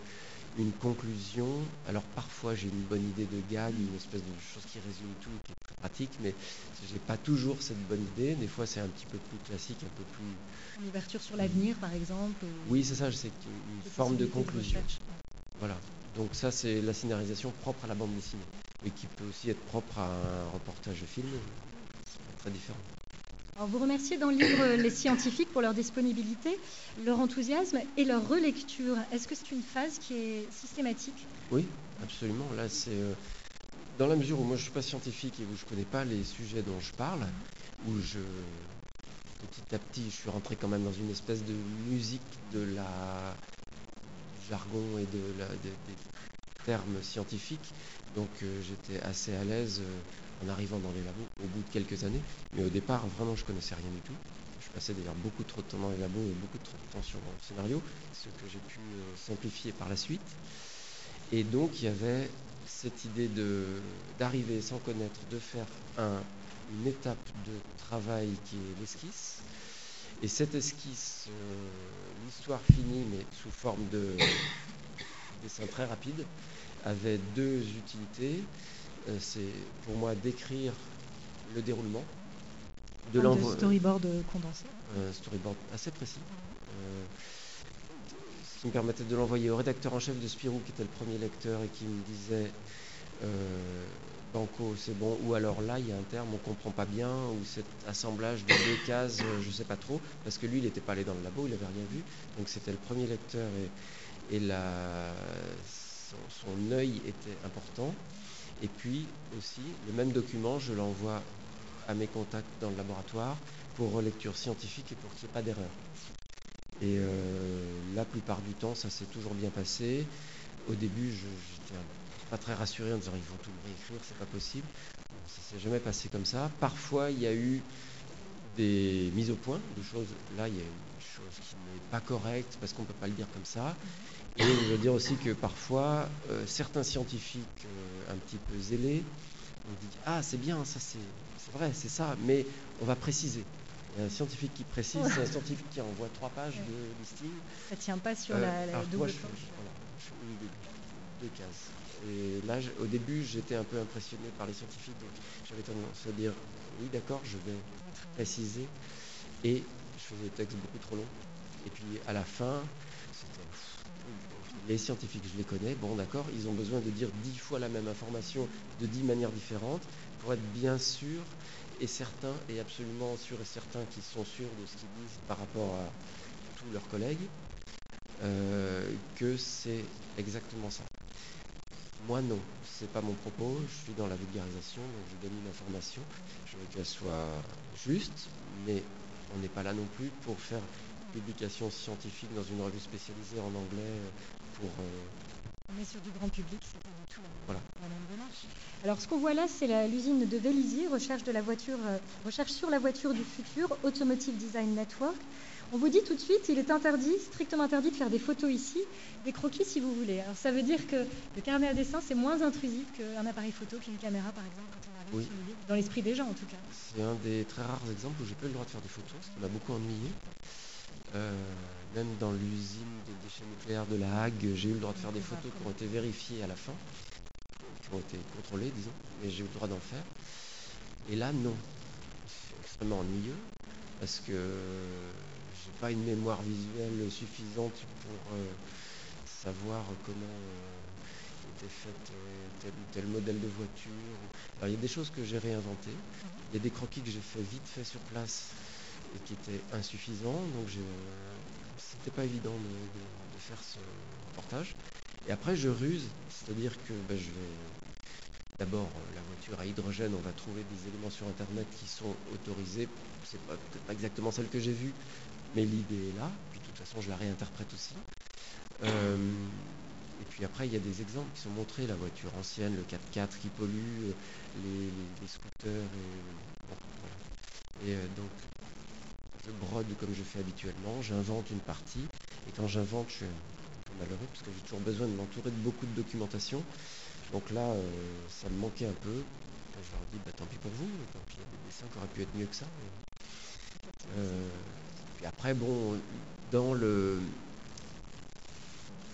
une conclusion. Alors parfois j'ai une bonne idée de gag, une espèce de chose qui résume tout, qui est très pratique, mais j'ai pas toujours cette bonne idée. Des fois c'est un petit peu plus classique, un peu plus. Une ouverture sur l'avenir par exemple. Oui c'est ça, c'est une forme de conclusion. voilà. Donc ça c'est la scénarisation propre à la bande dessinée, et qui peut aussi être propre à un reportage de film. très différent. Alors vous remerciez dans le livre les scientifiques pour leur disponibilité, leur enthousiasme et leur relecture. Est-ce que c'est une phase qui est systématique? Oui, absolument. Là, c'est euh, dans la mesure où moi je ne suis pas scientifique et où je ne connais pas les sujets dont je parle, où je petit à petit je suis rentré quand même dans une espèce de musique de la jargon et de la, des termes scientifiques. Donc euh, j'étais assez à l'aise. Euh, en arrivant dans les labos au bout de quelques années. Mais au départ, vraiment, je connaissais rien du tout. Je passais d'ailleurs beaucoup trop de temps dans les labos et beaucoup trop de temps sur mon scénario, ce que j'ai pu euh, simplifier par la suite. Et donc, il y avait cette idée d'arriver sans connaître, de faire un, une étape de travail qui est l'esquisse. Et cette esquisse, euh, l'histoire finie, mais sous forme de dessin très rapide, avait deux utilités. Euh, c'est pour moi d'écrire le déroulement de l'envoi. storyboard condensé. Un storyboard assez précis. Euh, ce qui me permettait de l'envoyer au rédacteur en chef de Spirou, qui était le premier lecteur, et qui me disait euh, Banco, c'est bon, ou alors là, il y a un terme, on ne comprend pas bien, ou cet assemblage de deux cases, je ne sais pas trop, parce que lui, il n'était pas allé dans le labo, il n'avait rien vu. Donc c'était le premier lecteur, et, son, son œil était important. Et puis aussi, le même document, je l'envoie à mes contacts dans le laboratoire pour relecture scientifique et pour qu'il n'y ait pas d'erreur. Et euh, la plupart du temps, ça s'est toujours bien passé. Au début, je n'étais pas très rassuré en disant ils vont tout réécrire, c'est pas possible. ça s'est jamais passé comme ça. Parfois, il y a eu des mises au point de choses. Là, il y a une chose qui n'est pas correcte parce qu'on ne peut pas le dire comme ça. Et je veux dire aussi que parfois, euh, certains scientifiques euh, un petit peu zélés on dit Ah, c'est bien, ça c'est vrai, c'est ça, mais on va préciser. Il y a un scientifique qui précise, c'est un scientifique qui envoie trois pages de listing. Ça ne tient pas sur la, euh, double je, deux, cases. Et là, au début, j'étais un peu impressionné par les scientifiques, donc j'avais tendance à dire oui, d'accord, je vais préciser. Et je faisais des textes beaucoup trop longs. Et puis à la fin, les scientifiques, je les connais, bon d'accord, ils ont besoin de dire dix fois la même information de dix manières différentes pour être bien sûr et certains, et absolument sûr et certains qui sont sûrs de ce qu'ils disent par rapport à tous leurs collègues, euh, que c'est exactement ça. Moi non, c'est pas mon propos, je suis dans la vulgarisation, donc je donne une information, je veux qu'elle soit juste, mais on n'est pas là non plus pour faire publication scientifique dans une revue spécialisée en anglais pour. Euh, on est sur du grand public, c'est pas du tout voilà. la même démarche. Alors ce qu'on voit là, c'est l'usine de Vélizy, recherche, de la voiture, euh, recherche sur la voiture du futur, Automotive Design Network. On vous dit tout de suite, il est interdit, strictement interdit de faire des photos ici, des croquis si vous voulez. Alors ça veut dire que le carnet à dessin, c'est moins intrusif qu'un appareil photo, qu'une caméra par exemple, quand on arrive dans l'esprit des gens en tout cas. C'est un des très rares exemples où j'ai pas eu le droit de faire des photos, qui m'a beaucoup ennuyé. Euh, même dans l'usine des déchets nucléaires de la Hague, j'ai eu le droit de faire des photos qui ont été vérifiées à la fin, qui ont été contrôlées, disons, mais j'ai eu le droit d'en faire. Et là, non. C'est extrêmement ennuyeux parce que j'ai pas une mémoire visuelle suffisante pour euh, savoir comment euh, était fait tel ou tel modèle de voiture. Alors, il y a des choses que j'ai réinventées. Il y a des croquis que j'ai fait vite fait sur place et qui étaient insuffisants. Donc c'était pas évident de, faire ce reportage. Et après je ruse, c'est-à-dire que ben, je vais d'abord la voiture à hydrogène, on va trouver des éléments sur internet qui sont autorisés. C'est peut-être pas exactement celle que j'ai vue, mais l'idée est là. Puis de toute façon je la réinterprète aussi. Euh, et puis après, il y a des exemples qui sont montrés, la voiture ancienne, le 4x4 qui pollue, les, scooters. Et, et euh, donc, je brode comme je fais habituellement, j'invente une partie, et quand j'invente, je suis un peu malheureux parce que j'ai toujours besoin de m'entourer de beaucoup de documentation. Donc là, euh, ça me manquait un peu. je leur dis, bah, tant pis pour vous, tant pis, il y a des dessins qui auraient pu être mieux que ça. Euh, puis après, bon, dans le,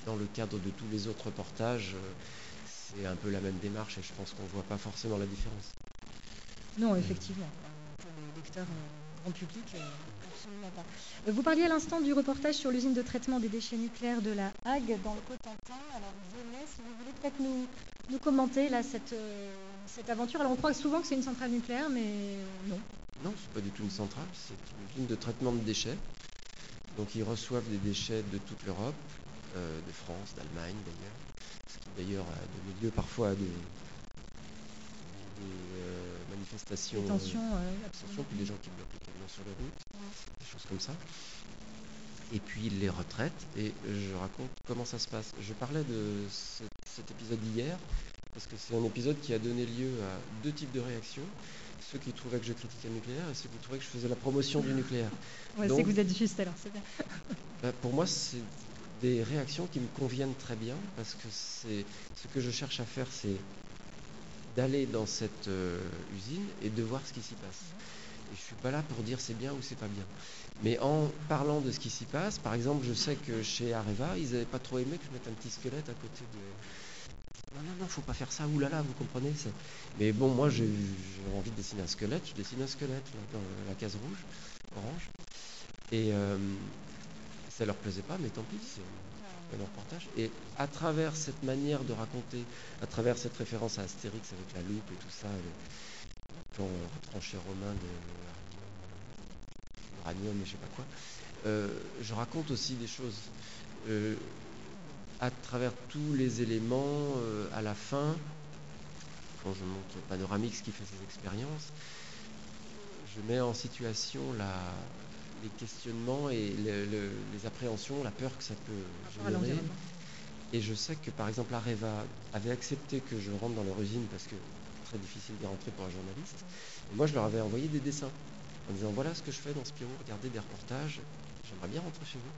dans le cadre de tous les autres reportages, euh, c'est un peu la même démarche et je pense qu'on ne voit pas forcément la différence. Non, effectivement. Pour les lecteurs grand public, euh, vous parliez à l'instant du reportage sur l'usine de traitement des déchets nucléaires de la Hague dans le Cotentin. Alors, venez, si vous voulez peut-être nous, commenter là, cette, euh, cette aventure. Alors, on croit souvent que c'est une centrale nucléaire, mais non. Non, c'est pas du tout une centrale, c'est une usine de traitement de déchets. Donc ils reçoivent des déchets de toute l'Europe, euh, de France, d'Allemagne d'ailleurs, ce qui d'ailleurs a donné lieu parfois à des, euh, manifestations, euh, puis des gens qui bloquent les camions sur les routes, des choses comme ça. Et puis les retraites, et je raconte comment ça se passe. Je parlais de cet épisode d'hier, parce que c'est un épisode qui a donné lieu à deux types de réactions. Ceux qui trouvaient que je critiquais le nucléaire et ceux qui trouvaient que je faisais la promotion du nucléaire. Ouais, c'est que vous êtes juste alors, c'est bien. Bah, pour moi, c'est des réactions qui me conviennent très bien parce que c'est ce que je cherche à faire, c'est d'aller dans cette euh, usine et de voir ce qui s'y passe. Et je suis pas là pour dire c'est bien ou c'est pas bien. Mais en parlant de ce qui s'y passe, par exemple, je sais que chez Areva, ils n'avaient pas trop aimé que je mette un petit squelette à côté de, non, non, non, faut pas faire ça, oulala, vous comprenez Mais bon, moi j'ai envie de dessiner un squelette, je dessine un squelette dans la case rouge, orange. Et euh, ça leur plaisait pas, mais tant pis, un reportage. Et à travers cette manière de raconter, à travers cette référence à Astérix avec la loupe et tout ça, quand on retranchait Romain de l'uranium et je sais pas quoi, euh, je raconte aussi des choses. Euh, à travers tous les éléments euh, à la fin, quand je montre Panoramix qui fait ses expériences, je mets en situation les questionnements et les appréhensions, la peur que ça peut générer. Et je sais que par exemple Areva avait accepté que je rentre dans leur usine parce que c'est très difficile d'y rentrer pour un journaliste. Et moi je leur avais envoyé des dessins en disant voilà ce que je fais dans Spirou, regardez des reportages, j'aimerais bien rentrer chez vous.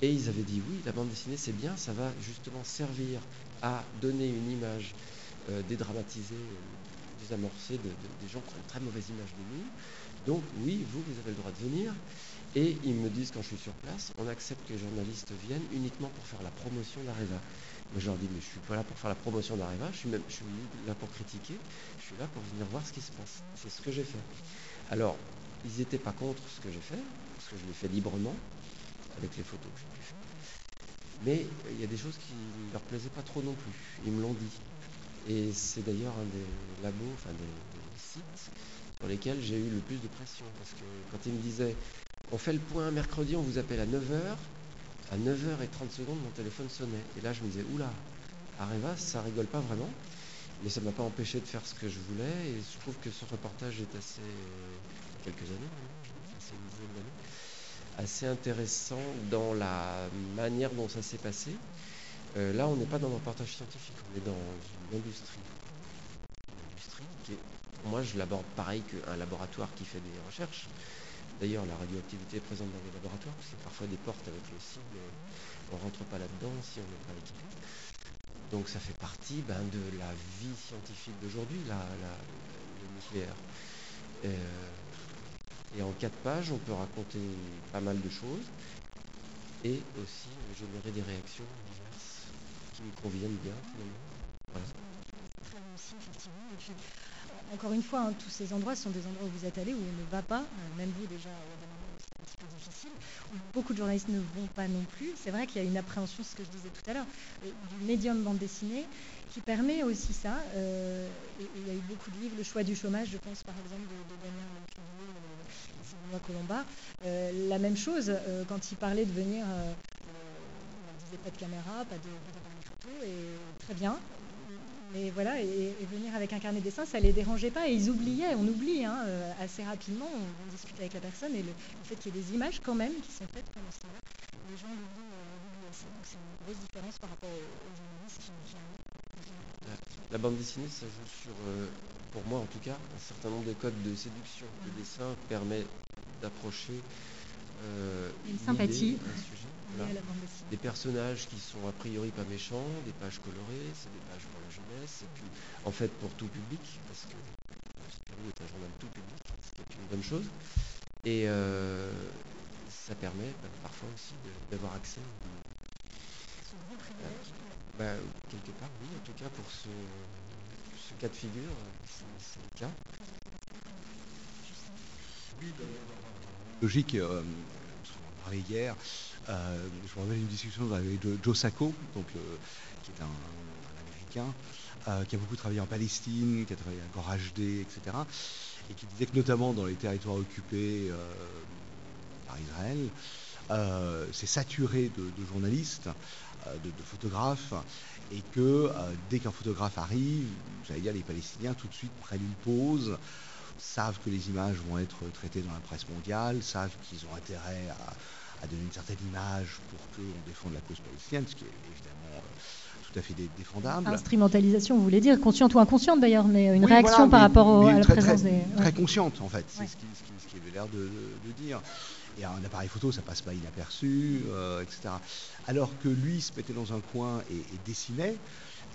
Et ils avaient dit oui, la bande dessinée c'est bien, ça va justement servir à donner une image euh, dédramatisée, euh, désamorcée de, des gens qui ont une très mauvaise image de nous. Donc oui, vous, vous avez le droit de venir. Et ils me disent quand je suis sur place, on accepte que les journalistes viennent uniquement pour faire la promotion d'Areva. Moi je leur dis, mais je suis pas là pour faire la promotion d'Areva, je suis même je suis là pour critiquer, je suis là pour venir voir ce qui se passe. C'est ce que j'ai fait. Alors, ils n'étaient pas contre ce que j'ai fait, parce que je l'ai fait librement, avec les photos que j'ai pu faire. Mais il y a des choses qui ne leur plaisaient pas trop non plus. Ils me l'ont dit. Et c'est d'ailleurs un des labos, enfin des, sites sur lesquels j'ai eu le plus de pression. Parce que quand ils me disaient on fait le point mercredi, on vous appelle à 9h, à 9h30 secondes, mon téléphone sonnait. Et là, je me disais, oula, Areva, ça rigole pas vraiment. Mais ça ne m'a pas empêché de faire ce que je voulais. Et je trouve que ce reportage est assez. quelques années, hein, assez intéressant dans la manière dont ça s'est passé. Euh, là, on n'est pas dans un reportage scientifique, on est dans une industrie. Une industrie qui pour moi, je l'aborde pareil qu'un laboratoire qui fait des recherches. D'ailleurs, la radioactivité est présente dans les laboratoires, c'est parfois des portes avec le cible, on ne rentre pas là-dedans si on n'est pas équipé. Donc ça fait partie ben, de la vie scientifique d'aujourd'hui, le nucléaire. Euh, et en quatre pages, on peut raconter pas mal de choses et aussi générer des réactions diverses qui me conviennent bien finalement. Encore une fois, hein, tous ces endroits sont des endroits où vous êtes allés, où on ne va pas, même vous déjà, c'est un petit peu difficile. Beaucoup de journalistes ne vont pas non plus. C'est vrai qu'il y a une appréhension, ce que je disais tout à l'heure, euh, du médium bande dessinée qui permet aussi ça. Euh, il y a eu beaucoup de livres, Le choix du chômage, je pense par exemple de, de Damien Colomba. Euh, la même chose, euh, quand il parlait de venir, euh, on disait pas de caméra, pas de, photo, et très bien. Mais voilà, et, venir avec un carnet de dessin, ça les dérangeait pas. Et ils oubliaient, on oublie hein, assez rapidement, on, discute avec la personne, et le, fait qu'il y ait des images quand même qui sont faites pendant ce temps-là, les gens l'oublient aussi. Donc c'est une grosse différence par rapport aux, journalistes qui, La bande dessinée, ça joue sur, pour moi en tout cas, un certain nombre de codes de séduction. Le dessin permet d'approcher euh, une sympathie des personnages qui sont a priori pas méchants, des pages colorées, c'est des pages pour la jeunesse, et puis en fait pour tout public, parce que Spirou est un journal tout public, ce qui est une bonne chose. Et euh, ça permet bah, parfois aussi d'avoir accès. Euh, bah, quelque part, oui, en tout cas pour ce, ce cas de figure, c'est le cas. Oui, logique, euh, on parlait hier, euh, je me rappelle une discussion avec Joe Sacco, donc, qui est un, Américain, euh, qui a beaucoup travaillé en Palestine, qui a travaillé à Gore HD, etc. et qui disait que notamment dans les territoires occupés par Israël, c'est saturé de, journalistes, de, photographes, et que dès qu'un photographe arrive, j'allais dire les Palestiniens tout de suite prennent une pause, savent que les images vont être traitées dans la presse mondiale, savent qu'ils ont intérêt à, donner une certaine image pour qu'on défende la cause palestinienne, ce qui est évidemment euh, tout à fait défendable. Instrumentalisation, vous voulez dire, consciente ou inconsciente d'ailleurs, mais une réaction par rapport à la présence des... Très consciente en fait, c'est ce, qui, avait l'air de, dire. Et un appareil photo, ça passe pas inaperçu, euh, etc. Alors que lui se mettait dans un coin et dessinait,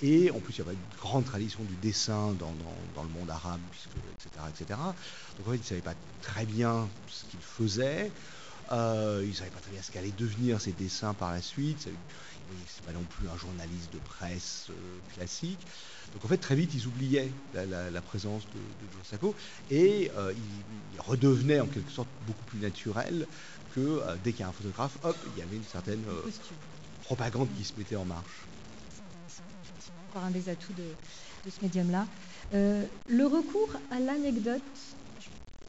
et en plus, il y avait une grande tradition du dessin dans, le monde arabe, etc., etc. Donc en fait, il ne savait pas très bien ce qu'il faisait. Euh, il ne savait pas très bien ce qu'allait devenir ses dessins par la suite. Ce n'est pas non plus un journaliste de presse euh, classique. Donc en fait, très vite, ils oubliaient la, présence de, de Sacco et euh, il, redevenait en quelque sorte beaucoup plus naturel que dès qu'il y a un photographe, hop, il y avait une certaine propagande qui se mettait en marche un des atouts de, ce médium-là. Euh, le recours à l'anecdote,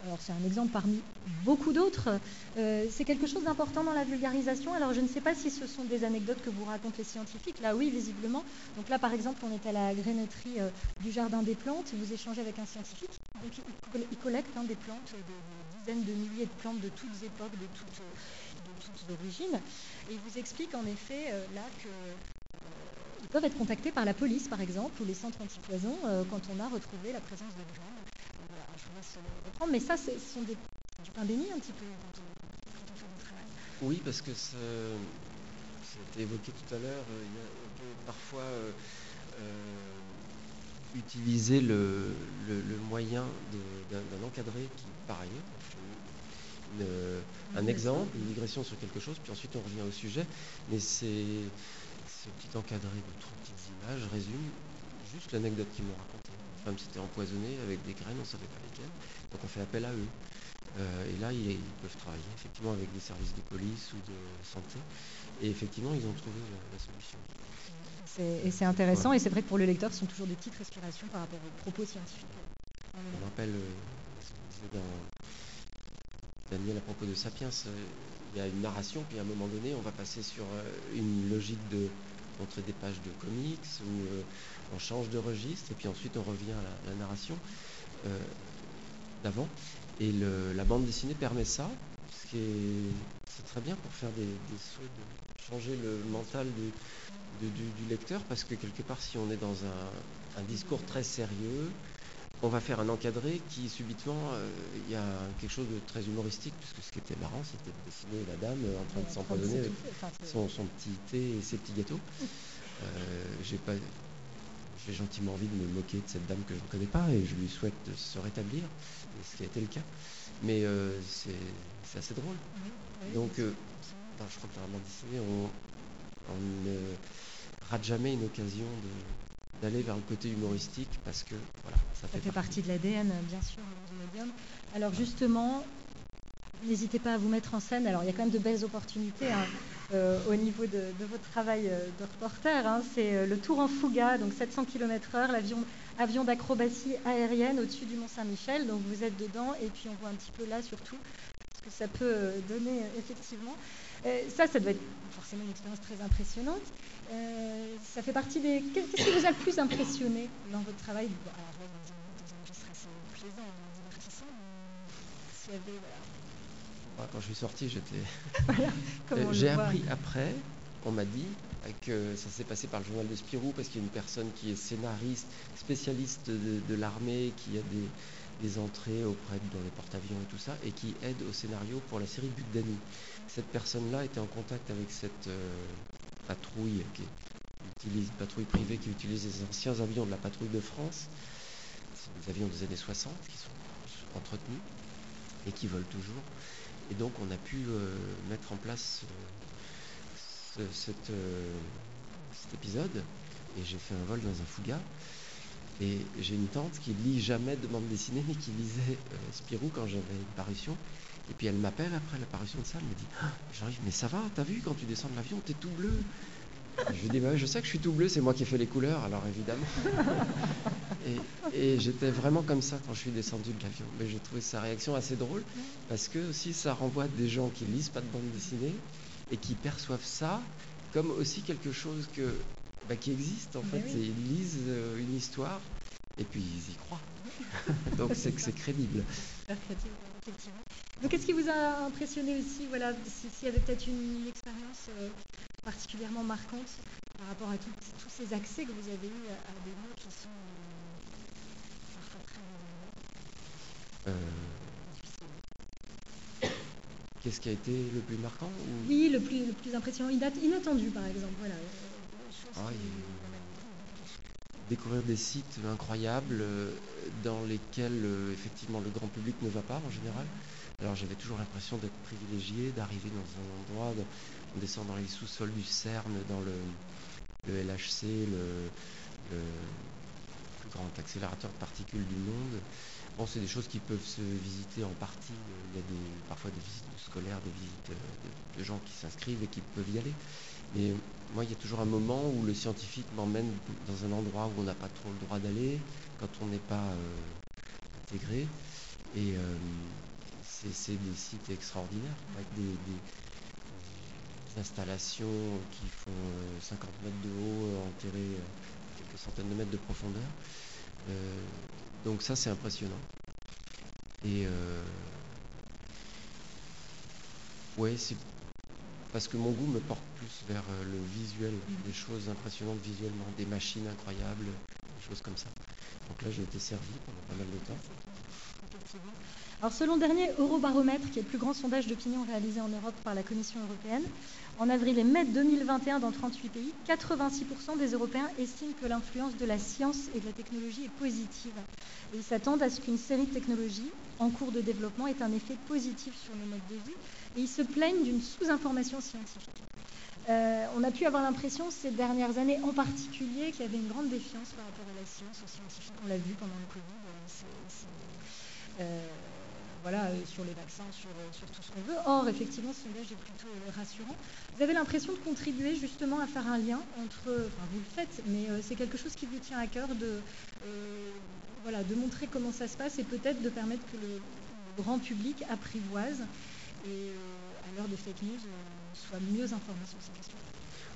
alors c'est un exemple parmi beaucoup d'autres, euh, c'est quelque chose d'important dans la vulgarisation. Alors je ne sais pas si ce sont des anecdotes que vous racontent les scientifiques. Là oui, visiblement. Donc là par exemple, on est à la grainneterie euh, du Jardin des Plantes, vous échangez avec un scientifique. Il, collecte hein, des plantes, des dizaines de milliers de plantes de toutes époques, de toutes, origines. Et il vous explique en effet là que ils peuvent être contactés par la police, par exemple, ou les centres antipoison euh, quand on a retrouvé la présence de graines. Je reprendre, mais ça, ce sont des, pain béni un petit peu quand on, fait notre travail. Oui, parce que ça, a été évoqué tout à l'heure, euh, on peut parfois euh, utiliser le, moyen d'un encadré qui, par ailleurs, un exemple, une digression sur quelque chose, puis ensuite on revient au sujet, mais c'est ce petit encadré de trois petites images résume juste l'anecdote qu'ils m'ont racontée. Femme s'était empoisonnée avec des graines, on ne savait pas lesquelles, donc on fait appel à eux. Euh, et là, ils, peuvent travailler effectivement avec des services de police ou de santé. Et effectivement, ils ont trouvé la, solution. et c'est intéressant, et c'est vrai que pour le lecteur, ce sont toujours des petites respirations par rapport aux propos scientifiques. On rappelle, euh, dans Daniel à propos de Sapiens, euh, il y a une narration, puis à un moment donné, on va passer sur une logique de montrer des pages de comics où euh, on change de registre et puis ensuite on revient à la, narration euh, d'avant. Et la bande dessinée permet ça, ce qui est, c'est très bien pour faire des, souhaits de changer le mental du, lecteur parce que quelque part si on est dans un discours très sérieux, on va faire un encadré qui subitement, euh, il y a quelque chose de très humoristique, puisque ce qui était marrant, c'était de dessiner la dame en train de s'empoisonner avec son, petit thé et ses petits gâteaux. Euh, j'ai pas, j'ai gentiment envie de me moquer de cette dame que je ne connais pas et je lui souhaite de se rétablir, ce qui a été le cas. Mais euh, c'est, assez drôle. Donc, je crois que dans la bande dessinée, on, on ne rate jamais une occasion de, d'aller vers le côté humoristique parce que voilà, ça, fait, partie. de l'ADN, bien sûr, médium. Alors justement, n'hésitez pas à vous mettre en scène. Alors il y a quand même de belles opportunités hein, euh, au niveau de, votre travail euh, de reporter. Hein. C'est euh, le Tour en Fouga, donc 700 km/h, l'avion avion d'acrobatie aérienne au-dessus du Mont Saint-Michel. Donc vous êtes dedans et puis on voit un petit peu là surtout ce que ça peut donner effectivement. Ça, ça doit être forcément une expérience très impressionnante. Euh, ça fait partie des. Qu'est-ce qui vous a le plus impressionné dans votre travail? Alors, dans un assez plaisant, divertissant, s'il y avait. Voilà. Quand je suis sorti, j'étais. voilà, euh, J'ai appris après, on m'a dit que ça s'est passé par le journal de Spirou parce qu'il y a une personne qui est scénariste, spécialiste de, l'armée, qui a des, des, entrées auprès dans les porte-avions et tout ça, et qui aide au scénario pour la série Bugdani. Cette personne-là était en contact avec cette, euh, patrouille qui utilise, patrouille privée qui utilise les anciens avions de la patrouille de France. Des avions des années 60 qui sont entretenus et qui volent toujours. Et donc on a pu euh, mettre en place euh, cet épisode et j'ai fait un vol dans un Fouga. Et j'ai une tante qui lit jamais de bande dessinée, mais qui lisait Spirou quand j'avais une parution. Et puis elle m'appelle après l'apparition de ça, elle me dit ah, J'arrive, mais ça va, t'as vu, quand tu descends de l'avion, t'es tout bleu. je lui dis bah, Je sais que je suis tout bleu, c'est moi qui ai fait les couleurs, alors évidemment. Et, j'étais vraiment comme ça quand je suis descendu de l'avion. Mais j'ai trouvé sa réaction assez drôle parce que aussi ça renvoie des gens qui lisent pas de bande dessinée et qui perçoivent ça comme aussi quelque chose que, bah, qui existe en fait. Ils lisent euh, une histoire et puis ils y croient. Donc c'est que c'est crédible. Donc, qu'est-ce qui vous a impressionné aussi Voilà, s'il y avait peut-être une, expérience euh, particulièrement marquante par rapport à tous ces accès que vous avez eus à, des mots qui sont euh, parfois très euh, Qu'est-ce qui a été le plus marquant Oui, le plus, le plus impressionnant, inattendu par exemple. Voilà. Ah, découvrir des sites incroyables dans lesquels effectivement le grand public ne va pas en général? Alors j'avais toujours l'impression d'être privilégié, d'arriver dans un endroit, de, descendre dans les sous-sols du CERN, dans le, LHC, le, plus grand accélérateur de particules du monde. Bon, c'est des choses qui peuvent se visiter en partie. Il y a parfois des visites scolaires, des visites de, gens qui s'inscrivent et qui peuvent y aller. Mais moi, il y a toujours un moment où le scientifique m'emmène dans un endroit où on n'a pas trop le droit d'aller, quand on n'est pas euh, intégré. Euh, c'est des sites extraordinaires, avec des, installations qui font 50 euh, mètres de haut, euh, enterrées euh, quelques centaines de mètres de profondeur. donc ça, c'est impressionnant. Et ouais, c'est parce que mon goût me porte plus vers le visuel, des choses impressionnantes visuellement, des machines incroyables, des choses comme ça. Donc là, j'ai été servi pendant pas mal de temps. Alors selon le dernier Eurobaromètre, qui est le plus grand sondage d'opinion réalisé en Europe par la Commission européenne, en avril et mai 2021 dans 38 pays, 86% des Européens estiment que l'influence de la science et de la technologie est positive. Ils s'attendent à ce qu'une série de technologies en cours de développement ait un effet positif sur nos modes de vie. Et ils se plaignent d'une sous-information scientifique. Euh, on a pu avoir l'impression ces dernières années en particulier qu'il y avait une grande défiance par rapport à la science, aux scientifiques. On l'a vu pendant le Covid. Euh, voilà, euh, sur les vaccins, sur, euh, sur, tout ce qu'on veut. Or, effectivement, ce sondage est plutôt euh, rassurant. Vous avez l'impression de contribuer justement à faire un lien entre, enfin vous le faites, mais c'est quelque chose qui vous tient à cœur de, voilà, de montrer comment ça se passe et peut-être de permettre que le, grand public apprivoise et à l'heure des fake news soit mieux informé sur ces questions.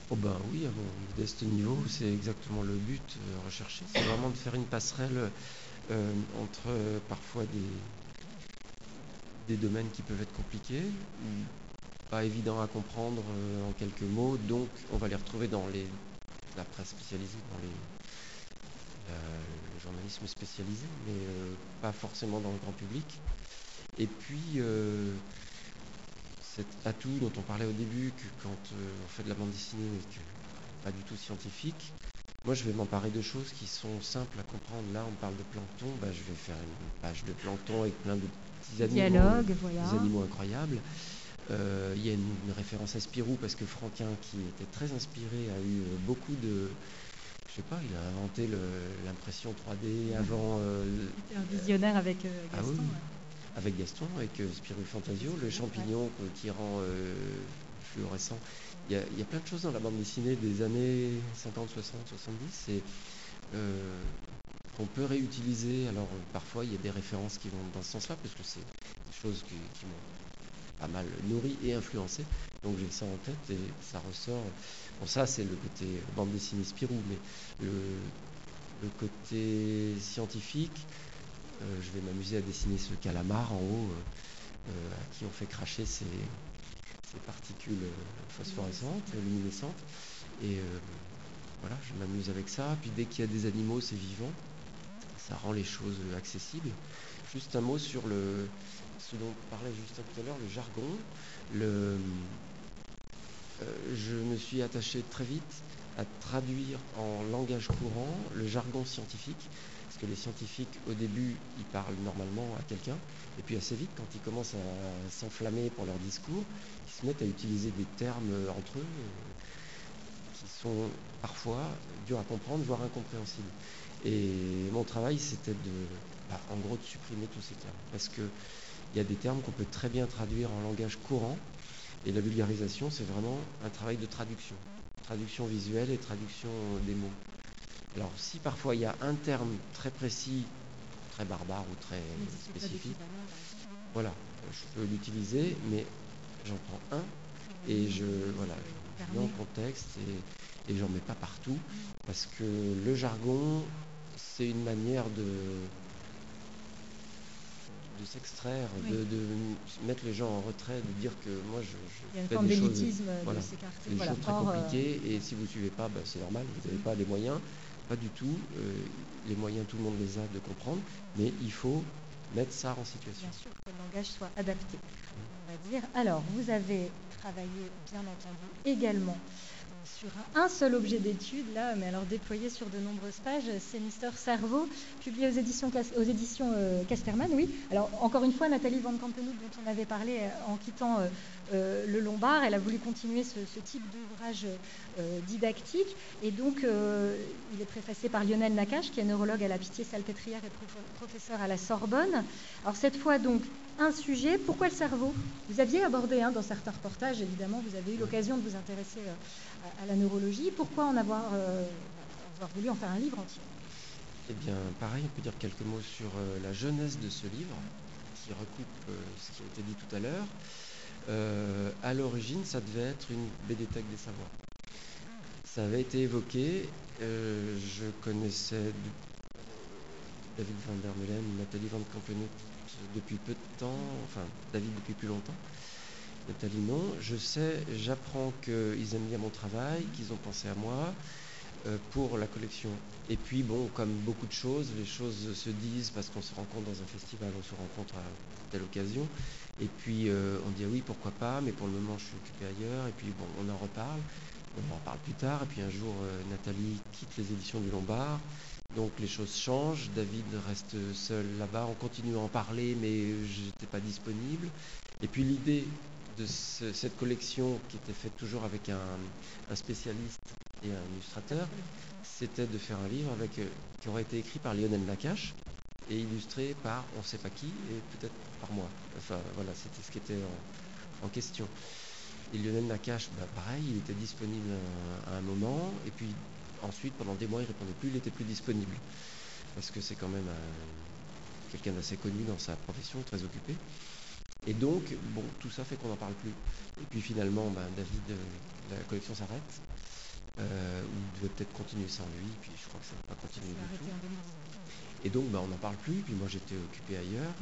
Oh ben oui, à mon modeste niveau, c'est exactement le but recherché. C'est vraiment de faire une passerelle entre parfois des, des domaines qui peuvent être compliqués ou pas évidents à comprendre euh, en quelques mots. Donc, on va les retrouver dans les, la presse spécialisée, dans les, le journalisme spécialisé, mais euh, pas forcément dans le grand public. Et puis, euh, cet atout dont on parlait au début, que quand on fait de la bande dessinée et que pas du tout scientifique, moi, je vais m'emparer de choses qui sont simples à comprendre. Là, on parle de plancton, bah, je vais faire une page de plancton avec plein de petits animaux, Dialogue, des animaux incroyables. Euh, il y a une, référence à Spirou parce que Franquin, qui était très inspiré, a eu euh, beaucoup de. Je sais pas, il a inventé l'impression 3D avant. Euh, il était un visionnaire avec ah Gaston. Avec Gaston, avec Spirou Fantasio, le champignon qui rend fluorescent. Il y, a, plein de choses dans la bande dessinée des années 50, 60, 70 et qu'on peut réutiliser. Alors parfois il y a des références qui vont dans ce sens-là, parce que c'est des choses qui, m'ont pas mal nourri et influencé. Donc j'ai ça en tête et ça ressort. Bon ça c'est le côté bande dessinée Spirou, mais le, côté scientifique, euh, je vais m'amuser à dessiner ce calamar en haut, euh, euh, à qui on fait cracher ces, particules phosphorescentes, luminescentes. Et voilà, je m'amuse avec ça. Puis dès qu'il y a des animaux, c'est vivant ça rend les choses accessibles. Juste un mot sur le, ce dont on parlait juste tout à l'heure, le jargon. Le, euh, je me suis attaché très vite à traduire en langage courant le jargon scientifique, parce que les scientifiques, au début, ils parlent normalement à quelqu'un, et puis assez vite, quand ils commencent à s'enflammer pour leur discours, ils se mettent à utiliser des termes entre eux euh, qui sont parfois durs à comprendre, voire incompréhensibles. Et mon travail, c'était de, bah, en gros, de supprimer tous ces termes. Parce qu'il y a des termes qu'on peut très bien traduire en langage courant. Et la vulgarisation, c'est vraiment un travail de traduction. Traduction visuelle et traduction des mots. Alors si parfois il y a un terme très précis, très barbare ou très spécifique, voilà, je peux l'utiliser, mais j'en prends un et je voilà, je mets en contexte et, et j'en mets pas partout parce que le jargon c'est une manière de de s'extraire, de, mettre les gens en retrait, de dire que moi je, je Il y a une forme d'élitisme voilà, de s'écarter. Des choses très compliquées et si vous ne suivez pas, ben, c'est normal, vous n'avez pas les moyens, pas du tout. Euh, les moyens, tout le monde les a de comprendre, mais il faut mettre ça en situation. Bien sûr, que le langage soit adapté. On va dire. Alors, vous avez travaillé, bien entendu, également sur un seul objet d'étude, là, mais alors déployé sur de nombreuses pages, c'est Mister Cerveau, publié aux éditions, aux éditions euh, Casterman, oui. Alors, encore une fois, Nathalie Van Campenhout, dont on avait parlé euh, en quittant euh, le Lombard, elle a voulu continuer ce, type d'ouvrage didactique, et donc il est préfacé par Lionel Nakache, qui est neurologue à la Pitié-Salpêtrière et professeur à la Sorbonne. Alors, cette fois, donc, un sujet, pourquoi le cerveau? Vous aviez abordé hein, dans certains reportages, évidemment, vous avez eu l'occasion de vous intéresser à, la neurologie. Pourquoi en avoir, euh, avoir, voulu en faire un livre entier? Eh bien, pareil, on peut dire quelques mots sur euh, la jeunesse de ce livre, qui recoupe euh, ce qui a été dit tout à l'heure. À l'origine, ça devait être une BD Tech des savoirs. Ça avait été évoqué. je connaissais David van der Meulen, Nathalie van Campenot depuis peu de temps, enfin David depuis plus longtemps. Nathalie non. Je sais, j'apprends qu'ils aiment bien mon travail, qu'ils ont pensé à moi euh, pour la collection. Et puis bon, comme beaucoup de choses, les choses se disent parce qu'on se rencontre dans un festival, on se rencontre à telle occasion. Et puis euh, on dit ah oui, pourquoi pas, mais pour le moment je suis occupé ailleurs. Et puis bon, on en reparle. On en reparle plus tard. Et puis un jour, euh, Nathalie quitte les éditions du Lombard. Donc les choses changent, David reste seul là-bas, on continue à en parler, mais je n'étais pas disponible. Et puis l'idée de cette collection, qui était faite toujours avec un, spécialiste et un illustrateur, c'était de faire un livre euh, qui aurait été écrit par Lionel Nakache et illustré par on ne sait pas qui et peut-être par moi. Enfin voilà, c'était ce qui était en, question. Et Lionel Nakache, bah, pareil, il était disponible à un moment, et puis ensuite, pendant des mois, il ne répondait plus, il n'était plus disponible. Parce que c'est quand même quelqu'un d'assez connu dans sa profession, très occupé. Et donc, bon, tout ça fait qu'on n'en parle plus. Et puis finalement, ben, David, euh, la collection s'arrête. Euh, il devait peut-être continuer sans lui, puis je crois que ça n'a pas continué du tout. Et donc, ben, on n'en parle plus, puis moi j'étais occupé ailleurs.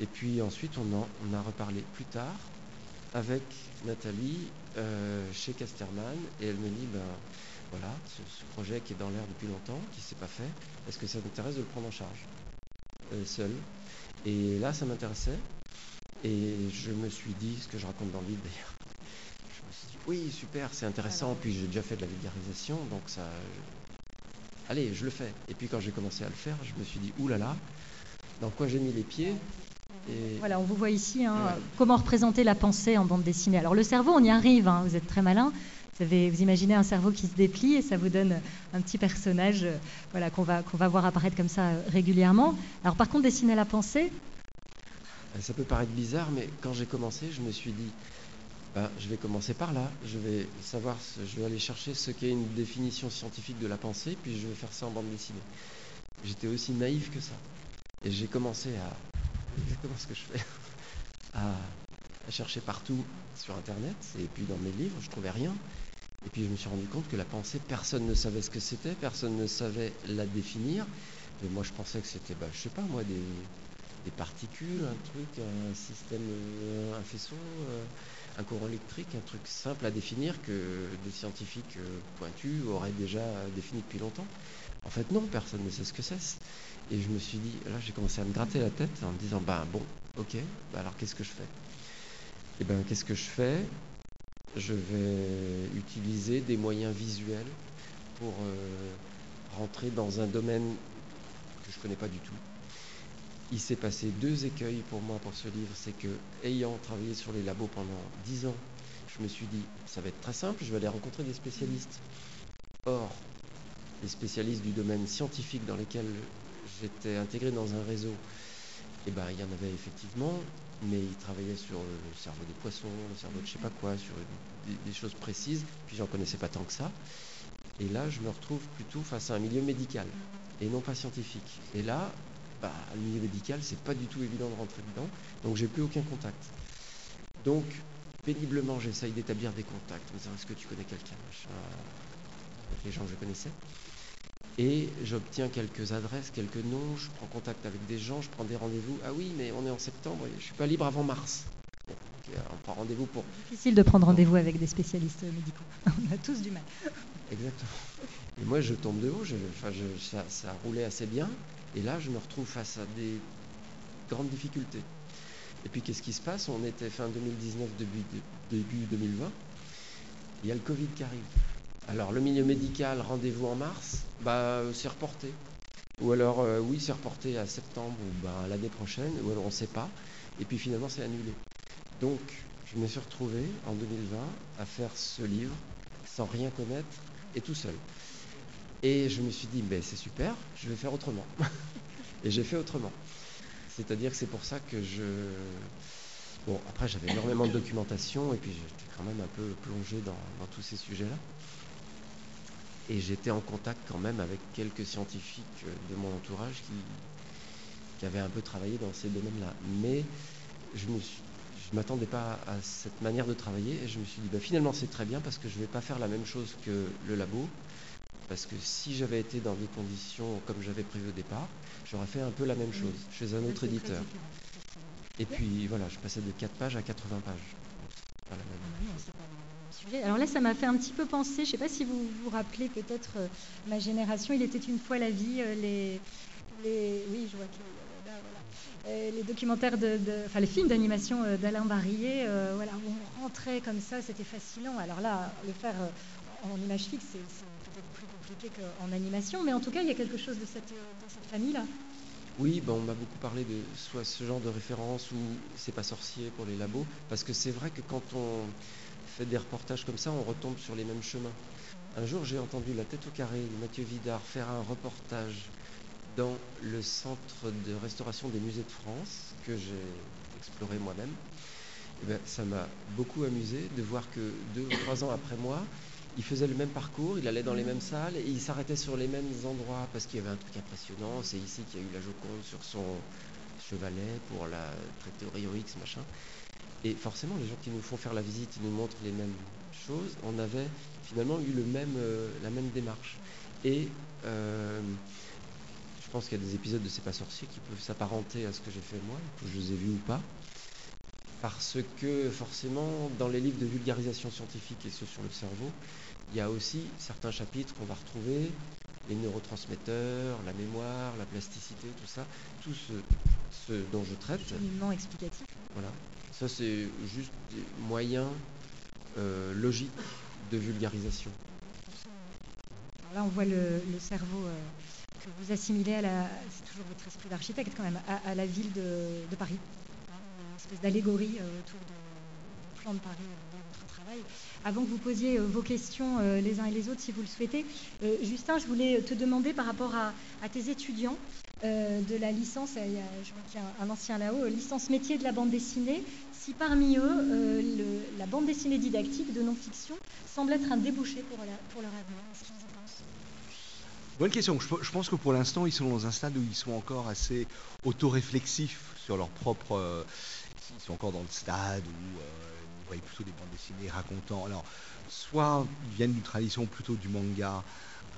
Et puis ensuite, on en on a reparlé plus tard avec Nathalie euh, chez Casterman, et elle me dit, ben, voilà, ce, projet qui est dans l'air depuis longtemps, qui ne s'est pas fait, est-ce que ça t'intéresse de le prendre en charge euh, seul? Et là, ça m'intéressait. Et je me suis dit, ce que je raconte dans le livre d'ailleurs, je me suis dit, oui, super, c'est intéressant, puis j'ai déjà fait de la vulgarisation, donc ça... Allez, je le fais. Et puis quand j'ai commencé à le faire, je me suis dit, oulala, dans quoi j'ai mis les pieds et... Voilà, on vous voit ici, hein, comment représenter la pensée en bande dessinée. Alors le cerveau, on y arrive, hein, vous êtes très malin. Vous, imaginez un cerveau qui se déplie et ça vous donne un petit personnage euh, voilà, qu'on va, qu'on va voir apparaître comme ça euh, régulièrement. Alors par contre, dessiner la pensée? Ça peut paraître bizarre, mais quand j'ai commencé, je me suis dit, bah, je vais commencer par là, je vais savoir, je vais aller chercher ce qu'est une définition scientifique de la pensée, puis je vais faire ça en bande dessinée. J'étais aussi naïf que ça. Et j'ai commencé à, exactement ce que je fais, à, à chercher partout sur Internet, et puis dans mes livres, je trouvais rien. Et puis je me suis rendu compte que la pensée, personne ne savait ce que c'était, personne ne savait la définir. Mais moi je pensais que c'était, bah, je sais pas moi, des, particules, un truc, un système, euh, un faisceau, euh, un courant électrique, un truc simple à définir que des scientifiques euh, pointus auraient déjà défini depuis longtemps. En fait non, personne ne sait ce que c'est. Et je me suis dit, là j'ai commencé à me gratter la tête en me disant, bah bon, ok, bah alors qu'est-ce que je fais? Eh bien qu'est-ce que je fais? Je vais utiliser des moyens visuels pour euh, rentrer dans un domaine que je ne connais pas du tout. Il s'est passé deux écueils pour moi pour ce livre, c'est que ayant travaillé sur les labos pendant dix ans, je me suis dit ça va être très simple, je vais aller rencontrer des spécialistes. Or, les spécialistes du domaine scientifique dans lesquels j'étais intégré dans un réseau, eh ben, il y en avait effectivement, mais il travaillait sur le cerveau des poissons, le cerveau de je sais pas quoi, sur des, choses précises, puis j'en connaissais pas tant que ça. Et là, je me retrouve plutôt face à un milieu médical et non pas scientifique. Et là, bah, le milieu médical, c'est pas du tout évident de rentrer dedans, donc j'ai plus aucun contact. Donc, péniblement, j'essaye d'établir des contacts, disant est-ce que tu connais quelqu'un avec les gens que je connaissais. Et j'obtiens quelques adresses, quelques noms, je prends contact avec des gens, je prends des rendez-vous. Ah oui, mais on est en septembre, je ne suis pas libre avant mars. on prend rendez-vous pour. Difficile de prendre rendez-vous avec des spécialistes médicaux. on a tous du mal. Exactement. Et moi, je tombe de haut, enfin, ça, ça roulait assez bien. Et là, je me retrouve face à des grandes difficultés. Et puis, qu'est-ce qui se passe? On était fin 2019, début, début 2020. Il y a le Covid qui arrive. Alors, le milieu médical, rendez-vous en mars, bah, c'est reporté. Ou alors, euh, oui, c'est reporté à septembre ou bah, l'année prochaine, ou alors on ne sait pas. Et puis finalement, c'est annulé. Donc, je me suis retrouvé en 2020 à faire ce livre sans rien connaître et tout seul. Et je me suis dit, ben, c'est super, je vais faire autrement. et j'ai fait autrement. C'est-à-dire que c'est pour ça que je... Bon, après j'avais énormément de documentation et puis j'étais quand même un peu plongé dans, tous ces sujets-là. Et j'étais en contact quand même avec quelques scientifiques de mon entourage qui, qui avaient un peu travaillé dans ces domaines-là. Mais je ne m'attendais pas à cette manière de travailler et je me suis dit ben, finalement c'est très bien parce que je ne vais pas faire la même chose que le labo, parce que si j'avais été dans des conditions comme j'avais prévu au départ, j'aurais fait un peu la même chose chez un autre éditeur. Et puis voilà, je passais de 4 pages à 80 pages. Ah Alors là, ça m'a fait un petit peu penser, je ne sais pas si vous vous rappelez peut-être euh, ma génération, il était une fois la vie, euh, les, les, oui, je vois que euh, les documentaires, de, enfin les films d'animation d'Alain Barillet, voilà, où on rentrait comme ça, c'était fascinant. Alors là, le faire en image fixe, c'est plus compliqué qu'en animation, mais en tout cas, il y a quelque chose de cette, famille-là. Oui, ben, on m'a beaucoup parlé de soit ce genre de référence ou c'est pas sorcier pour les labos, parce que c'est vrai que quand on fait des reportages comme ça, on retombe sur les mêmes chemins. Un jour, j'ai entendu La tête au carré de Mathieu Vidard faire un reportage dans le centre de restauration des musées de France, que j'ai exploré moi-même. Eh ben, ça m'a beaucoup amusé de voir que deux ou trois ans après moi, il faisait le même parcours, il allait dans les mêmes salles et il s'arrêtait sur les mêmes endroits parce qu'il y avait un truc impressionnant. C'est ici qu'il y a eu la Joconde sur son chevalet pour la traiter au X, machin. Et forcément, les gens qui nous font faire la visite, ils nous montrent les mêmes choses. On avait finalement eu même, euh, la même démarche. Et euh, je pense qu'il y a des épisodes de C'est pas sorcier qui peuvent s'apparenter à ce que j'ai fait moi, que je les ai vus ou pas parce que forcément, dans les livres de vulgarisation scientifique et ceux sur le cerveau, il y a aussi certains chapitres qu'on va retrouver, les neurotransmetteurs, la mémoire, la plasticité, tout ça, tout ce, dont je traite. Cheminement explicatif. Voilà. Ça, c'est juste des moyens euh, logiques de vulgarisation. là, on voit le, cerveau euh, que vous assimilez à la. C'est toujours votre esprit d'architecte quand même, à, la ville de Paris espèce d'allégorie euh, autour du plan de Paris Avant que vous posiez euh, vos questions les uns et les autres, si vous le souhaitez, Justin, je voulais te demander par rapport à, tes étudiants de la licence, il y a, je vois qu'il y a un, ancien là-haut, licence métier de la bande dessinée, si parmi eux, la bande dessinée didactique de non-fiction semble être un débouché pour, leur avenir. Qu'est-ce qu'ils en pensent Bonne question. Je, pense que pour l'instant, ils sont dans un stade où ils sont encore assez autoréflexifs sur leur propre ils sont encore dans le stade où euh, voient plutôt des bandes dessinées racontant. Alors, soit ils viennent d'une tradition plutôt du manga,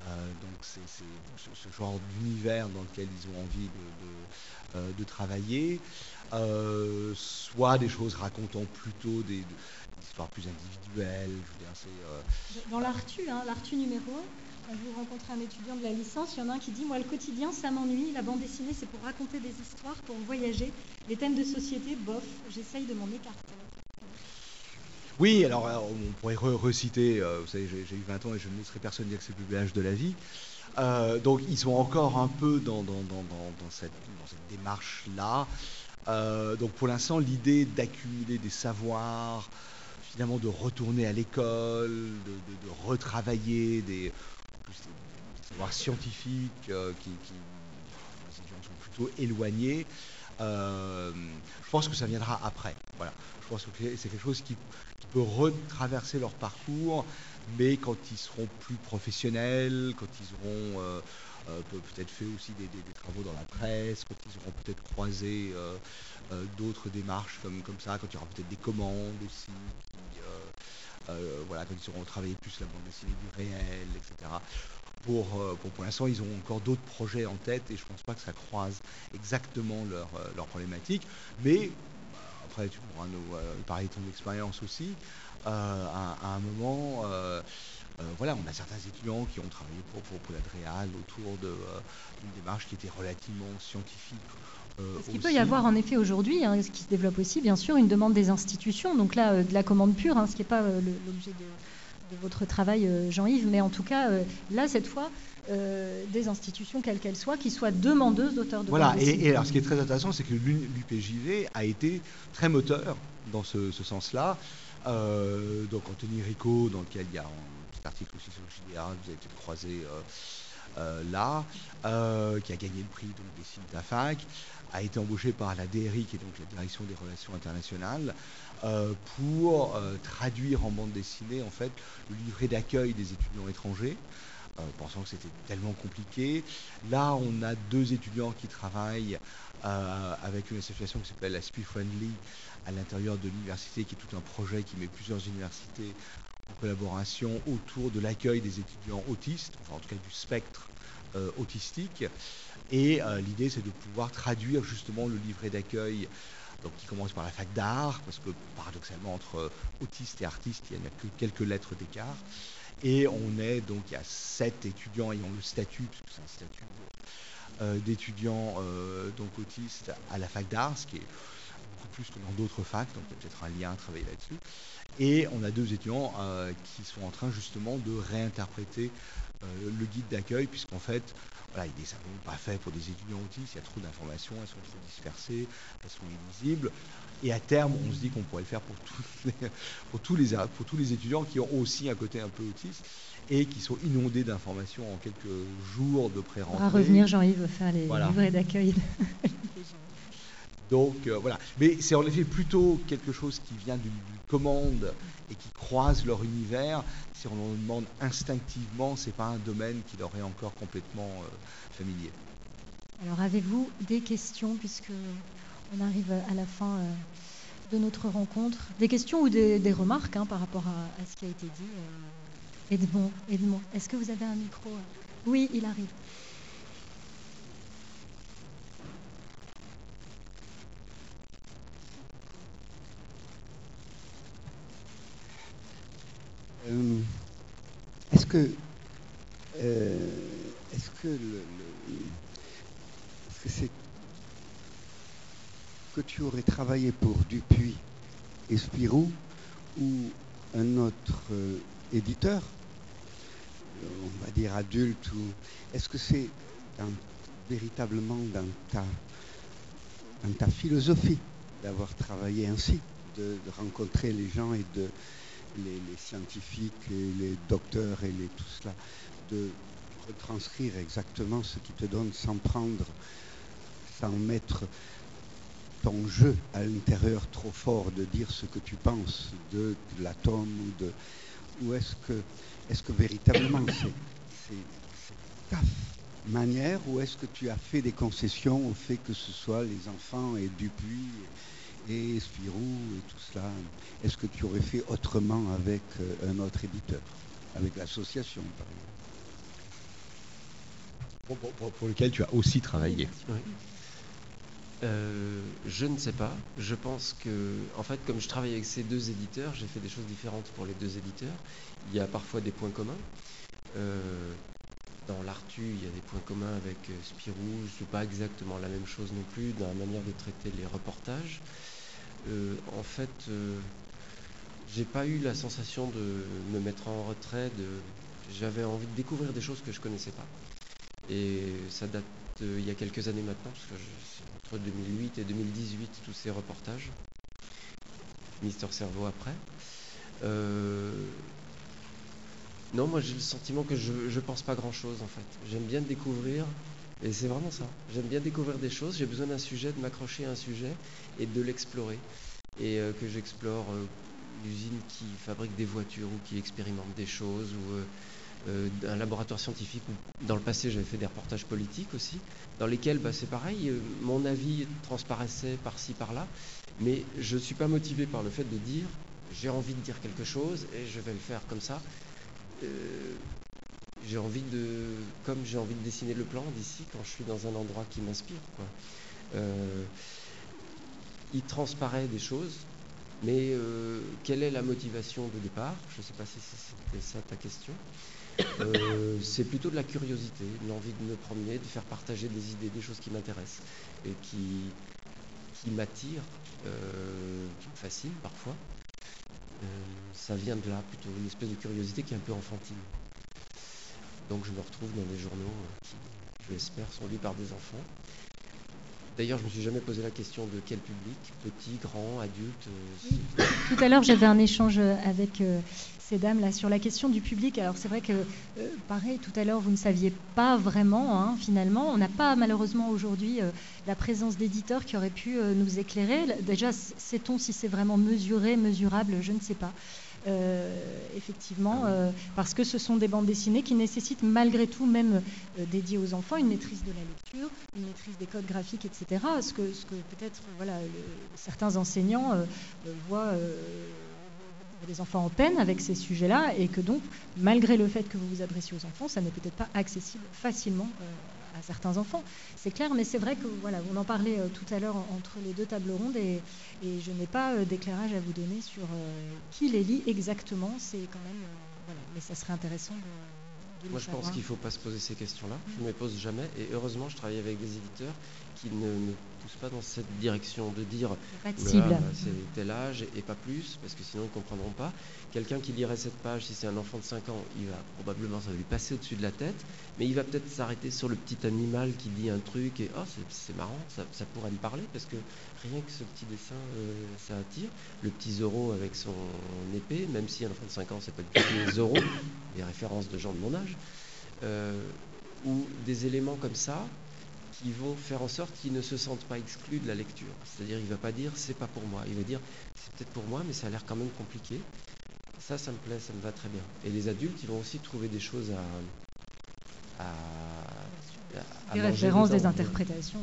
euh, donc c'est ce, genre d'univers dans lequel ils ont envie de, euh, travailler, soit des choses racontant plutôt des, histoires plus individuelles. dans l'Artu, hein, l'Artu numéro 1, quand vous rencontrez un étudiant de la licence, il y en a un qui dit Moi, le quotidien, ça m'ennuie. La bande dessinée, c'est pour raconter des histoires, pour voyager. Les thèmes de société, bof, j'essaye de m'en écarter. Oui, alors euh, on pourrait reciter, euh, vous savez, j'ai eu 20 ans et je ne laisserai personne dire que c'est le plus âge de la vie. Euh, donc ils sont encore un peu dans, cette, démarche-là. donc pour l'instant, l'idée d'accumuler des savoirs, finalement de retourner à l'école, de, retravailler des, savoirs scientifiques euh, qui, sont plutôt éloignés. Je pense que ça viendra après. Voilà. Je pense que c'est quelque chose qui, peu retraverser leur parcours, mais quand ils seront plus professionnels, quand ils auront euh, euh, peut-être fait aussi des, travaux dans la presse, quand ils auront peut-être croisé d'autres démarches comme, ça, quand il y aura peut-être des commandes aussi, voilà, quand ils auront travaillé plus la bande dessinée du réel, etc. Pour, l'instant, ils ont encore d'autres projets en tête et je ne pense pas que ça croise exactement leurs leur problématiques. Mais après, tu pourras nous parler de ton expérience aussi. Euh, à, un moment, euh, euh, voilà, on a certains étudiants qui ont travaillé pour, pour, pour autour d'une démarche qui était relativement scientifique. Ce qu'il peut y avoir en effet aujourd'hui, hein, ce qui se développe aussi, bien sûr, une demande des institutions, donc là, de la commande pure, hein, ce qui n'est pas l'objet de, votre travail, Jean-Yves, mais en tout cas, là, cette fois, des institutions, quelles qu'elles soient, qui soient demandeuses d'auteurs de Voilà, et, et, alors ce qui est très intéressant, c'est que l'UPJV a été très moteur dans ce, ce sens-là. Euh, donc Anthony Rico, dans lequel il y a un petit article aussi sur le JDA, vous avez peut-être croisé euh, euh, là, qui a gagné le prix donc, des signes d'AFAC, a été embauché par la DRI, qui est donc la Direction des Relations Internationales, pour traduire en bande dessinée en fait le livret d'accueil des étudiants étrangers. Pensant que c'était tellement compliqué. Là, on a deux étudiants qui travaillent avec une association qui s'appelle la Speed Friendly, à l'intérieur de l'université, qui est tout un projet qui met plusieurs universités en collaboration autour de l'accueil des étudiants autistes, enfin en tout cas du spectre euh, autistique. Et euh, l'idée, c'est de pouvoir traduire justement le livret d'accueil, donc qui commence par la fac d'art, parce que paradoxalement, entre euh, autistes et artistes, il n'y a que quelques lettres d'écart. Et on est donc, il y a sept étudiants ayant le statut, c'est un statut d'étudiants donc autistes à la fac d'art, ce qui est plus que dans d'autres facs, donc il y a peut-être un lien à travailler là-dessus. Et on a deux étudiants euh, qui sont en train justement de réinterpréter euh, le guide d'accueil, puisqu'en fait, voilà, il n'est simplement pas fait pour des étudiants autistes, il y a trop d'informations, elles sont trop dispersées, elles sont illisibles. Et à terme, on se dit qu'on pourrait le faire pour tous, les, pour, tous les, pour tous les étudiants qui ont aussi un côté un peu autiste et qui sont inondés d'informations en quelques jours de pré-rentrée. On va revenir, Jean-Yves, faire les livrets d'accueil. Donc euh, voilà. Mais c'est en effet plutôt quelque chose qui vient d'une commande et qui croise leur univers. Si on en demande instinctivement, ce n'est pas un domaine qui leur est encore complètement euh, familier. Alors avez-vous des questions puisque on arrive à la fin euh, de notre rencontre Des questions ou des, remarques hein, par rapport à, ce qui a été dit Edmond, Edmond est-ce que vous avez un micro Oui, il arrive. Euh, est-ce que euh, est-ce que le, c'est que tu aurais travaillé pour Dupuis et Spirou ou un autre euh, éditeur, on va dire adulte, ou est-ce que c'est véritablement dans ta, dans ta philosophie d'avoir travaillé ainsi, de, rencontrer les gens et les, scientifiques et les docteurs et tout cela, de retranscrire exactement ce qui te donne sans prendre, sans mettre ton jeu à l'intérieur trop fort de dire ce que tu penses de, l'atome ou de ou est-ce que est-ce que véritablement c'est ta manière ou est-ce que tu as fait des concessions au fait que ce soit les enfants et Dupuis et Spirou et tout cela? Est-ce que tu aurais fait autrement avec euh, un autre éditeur, avec l'association par exemple. Pour, lequel tu as aussi travaillé euh, je ne sais pas. Je pense que, en fait, comme je travaille avec ces deux éditeurs, j'ai fait des choses différentes pour les deux éditeurs. Il y a parfois des points communs. Euh, dans l'Artu, il y a des points communs avec Spirou. Ce n'est pas exactement la même chose non plus dans la manière de traiter les reportages. Euh, en fait, euh, j'ai pas eu la sensation de me mettre en retrait. J'avais envie de découvrir des choses que je connaissais pas. Et ça date il y a quelques années maintenant, parce que entre 2008 et 2018, tous ces reportages. Mister Cerveau après. Euh, non, moi j'ai le sentiment que je ne pense pas grand-chose en fait. J'aime bien découvrir, et c'est vraiment ça. J'aime bien découvrir des choses, j'ai besoin d'un sujet, de m'accrocher à un sujet et de l'explorer. Et euh, que j'explore euh, une usine qui fabrique des voitures ou qui expérimente des choses ou euh, un laboratoire scientifique où dans le passé j'avais fait des reportages politiques aussi, dans lesquels bah, c'est pareil, mon avis transparaissait par-ci par-là, mais je ne suis pas motivé par le fait de dire j'ai envie de dire quelque chose et je vais le faire comme ça. j'ai envie de, comme j'ai envie de dessiner le plan d'ici quand je suis dans un endroit qui m'inspire. il transparaît des choses, mais euh, quelle est la motivation de départ? Je ne sais pas si c'était ça ta question. Euh, c'est plutôt de la curiosité, l'envie de me promener, de faire partager des idées, des choses qui m'intéressent et qui, qui m'attirent, euh, qui me fascinent parfois. ça vient de là, plutôt une espèce de curiosité qui est un peu enfantine. Donc je me retrouve dans des journaux qui, je l'espère, sont lus par des enfants D'ailleurs, je ne me suis jamais posé la question de quel public, petit, grand, adulte. Euh, tout à l'heure, j'avais un échange avec euh, ces dames là sur la question du public. Alors c'est vrai que, euh, pareil, tout à l'heure, vous ne saviez pas vraiment, hein, finalement. On n'a pas malheureusement aujourd'hui la présence d'éditeurs qui auraient pu nous éclairer. Déjà, sait-on si c'est vraiment mesuré, mesurable? Je ne sais pas. Euh, effectivement, euh, parce que ce sont des bandes dessinées qui nécessitent malgré tout, même euh, dédiées aux enfants, une maîtrise de la lecture, une maîtrise des codes graphiques, etc. Ce que, ce que peut-être voilà, certains enseignants voient des enfants en peine avec ces sujets-là et que donc, malgré le fait que vous vous adressiez aux enfants, ça n'est peut-être pas accessible facilement à certains enfants. C'est clair, mais c'est vrai que voilà, on en parlait euh, tout à l'heure entre les deux tables rondes et, je n'ai pas euh, d'éclairage à vous donner sur euh, qui les lit exactement. C'est quand même voilà, mais ça serait intéressant de. Moi, je pense qu'il ne faut pas se poser ces questions-là. Je ne me pose jamais. Et heureusement, je travaille avec des éditeurs qui ne me poussent pas dans cette direction de dire c'est tel âge et pas plus, parce que sinon ils ne comprendront pas. Quelqu'un qui lirait cette page, si c'est un enfant de 5 ans, il va probablement, ça va lui passer au-dessus de la tête, mais il va peut-être s'arrêter sur le petit animal qui dit un truc et oh, c'est marrant, ça, pourrait me parler, parce que rien que ce petit dessin, euh, ça attire. Le petit Zoro avec son épée, même si un enfant de 5 ans, c'est pas du tout Zoro, des références de gens de mon âge, euh, ou des éléments comme ça qui vont faire en sorte qu'ils ne se sentent pas exclus de la lecture. C'est-à-dire, il ne va pas dire c'est pas pour moi. Il va dire c'est peut-être pour moi, mais ça a l'air quand même compliqué. Ça, ça me plaît, ça me va très bien. Et les adultes, ils vont aussi trouver des choses à. à, des références, des interprétations.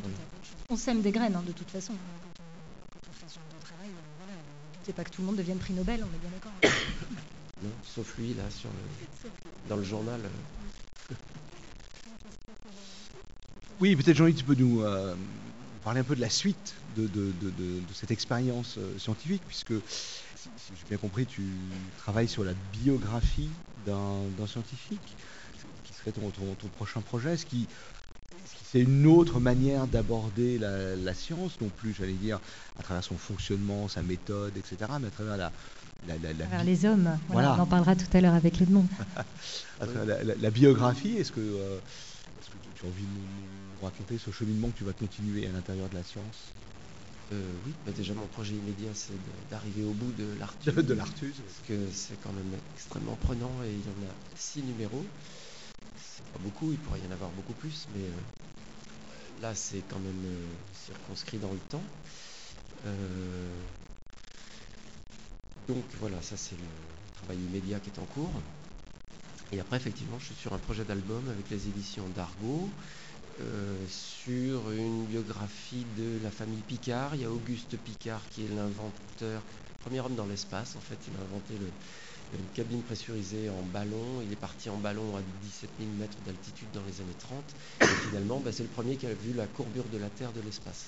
On sème des graines, hein, de toute façon. Quand on fait ce genre de travail, voilà, c'est pas que tout le monde devienne prix Nobel, on est bien d'accord. non, sauf lui, là, sur dans le journal. Oui, peut-être Jean-Yves, tu peux nous euh, parler un peu de la suite de, cette expérience euh, scientifique, puisque, si, j'ai bien compris, tu travailles sur la biographie d'un scientifique, qui serait ton, prochain projet? Est-ce qui c'est une autre manière d'aborder la, science, non plus, j'allais dire, à travers son fonctionnement, sa méthode, etc., mais à travers la, la, les hommes. Voilà, On en parlera tout à l'heure avec Edmond. la, biographie, est-ce que, euh, tu as envie de nous, raconter ce cheminement que tu vas continuer à l'intérieur de la science euh, oui, bah, déjà mon projet immédiat c'est d'arriver au bout de l'Artus. De, l'Artus. Parce que c'est quand même extrêmement prenant et il y en a six numéros. C'est pas beaucoup, il pourrait y en avoir beaucoup plus, mais euh, là c'est quand même euh, circonscrit dans le temps. donc voilà, ça c'est le travail immédiat qui est en cours. Et après, effectivement, je suis sur un projet d'album avec les éditions d'Argo, sur une biographie de la famille Picard. Il y a Auguste Picard qui est l'inventeur, premier homme dans l'espace, en fait. Il a inventé une cabine pressurisée en ballon. Il est parti en ballon à 17 000 mètres d'altitude dans les années 30. Et finalement, bah, c'est le premier qui a vu la courbure de la Terre de l'espace.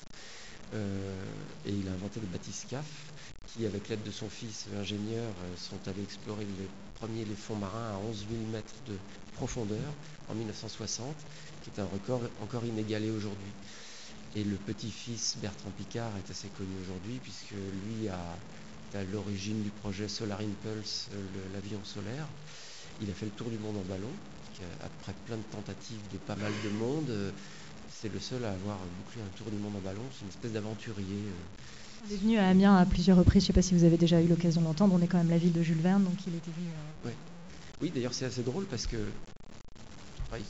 Euh, et il a inventé le bathyscaphe qui, avec l'aide de son fils ingénieur, euh, sont allés explorer les premiers les fonds marins à 11 000 mètres de profondeur en 1960, qui est un record encore inégalé aujourd'hui. Et le petit-fils Bertrand Picard est assez connu aujourd'hui, puisque lui a, est à l'origine du projet Solar Impulse, euh, l'avion solaire. Il a fait le tour du monde en ballon, après plein de tentatives de pas mal de monde. Euh, c'est le seul à avoir bouclé un tour du monde en ballon. C'est une espèce d'aventurier. On est venu à Amiens à plusieurs reprises, je ne sais pas si vous avez déjà eu l'occasion d'entendre, on est quand même la ville de Jules Verne, donc il était venu. Euh, oui, d'ailleurs c'est assez drôle parce que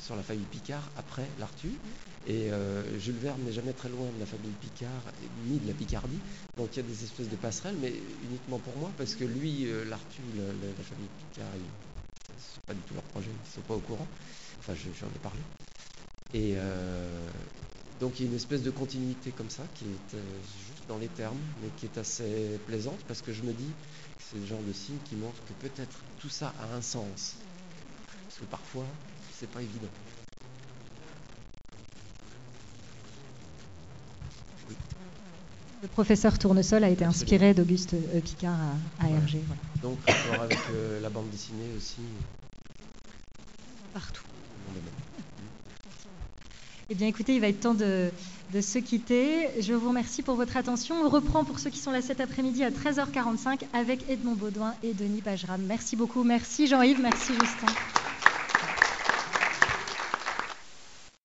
sur la famille Picard après l'Artu. Et euh, Jules Verne n'est jamais très loin de la famille Picard, ni de la Picardie. Donc il y a des espèces de passerelles, mais uniquement pour moi, parce que lui, euh, l'Artu, la, famille Picard, c'est pas du tout leur projet, ils ne sont pas au courant. Enfin, j'en ai parlé. Et euh, donc il y a une espèce de continuité comme ça, qui est juste dans les termes, mais qui est assez plaisante, parce que je me dis que c'est le genre de signe qui montre que peut-être tout ça a un sens. Parce que parfois, c'est pas évident. Le professeur Tournesol a été inspiré d'Auguste euh, Picard à, Hergé. Donc, rapport avec euh, la bande dessinée aussi. Partout. Eh bien, écoutez, il va être temps de, de, se quitter. Je vous remercie pour votre attention. On reprend pour ceux qui sont là cet après-midi à 13h45 avec Edmond Baudouin et Denis Bajram. Merci beaucoup. Merci Jean-Yves. Merci Justin.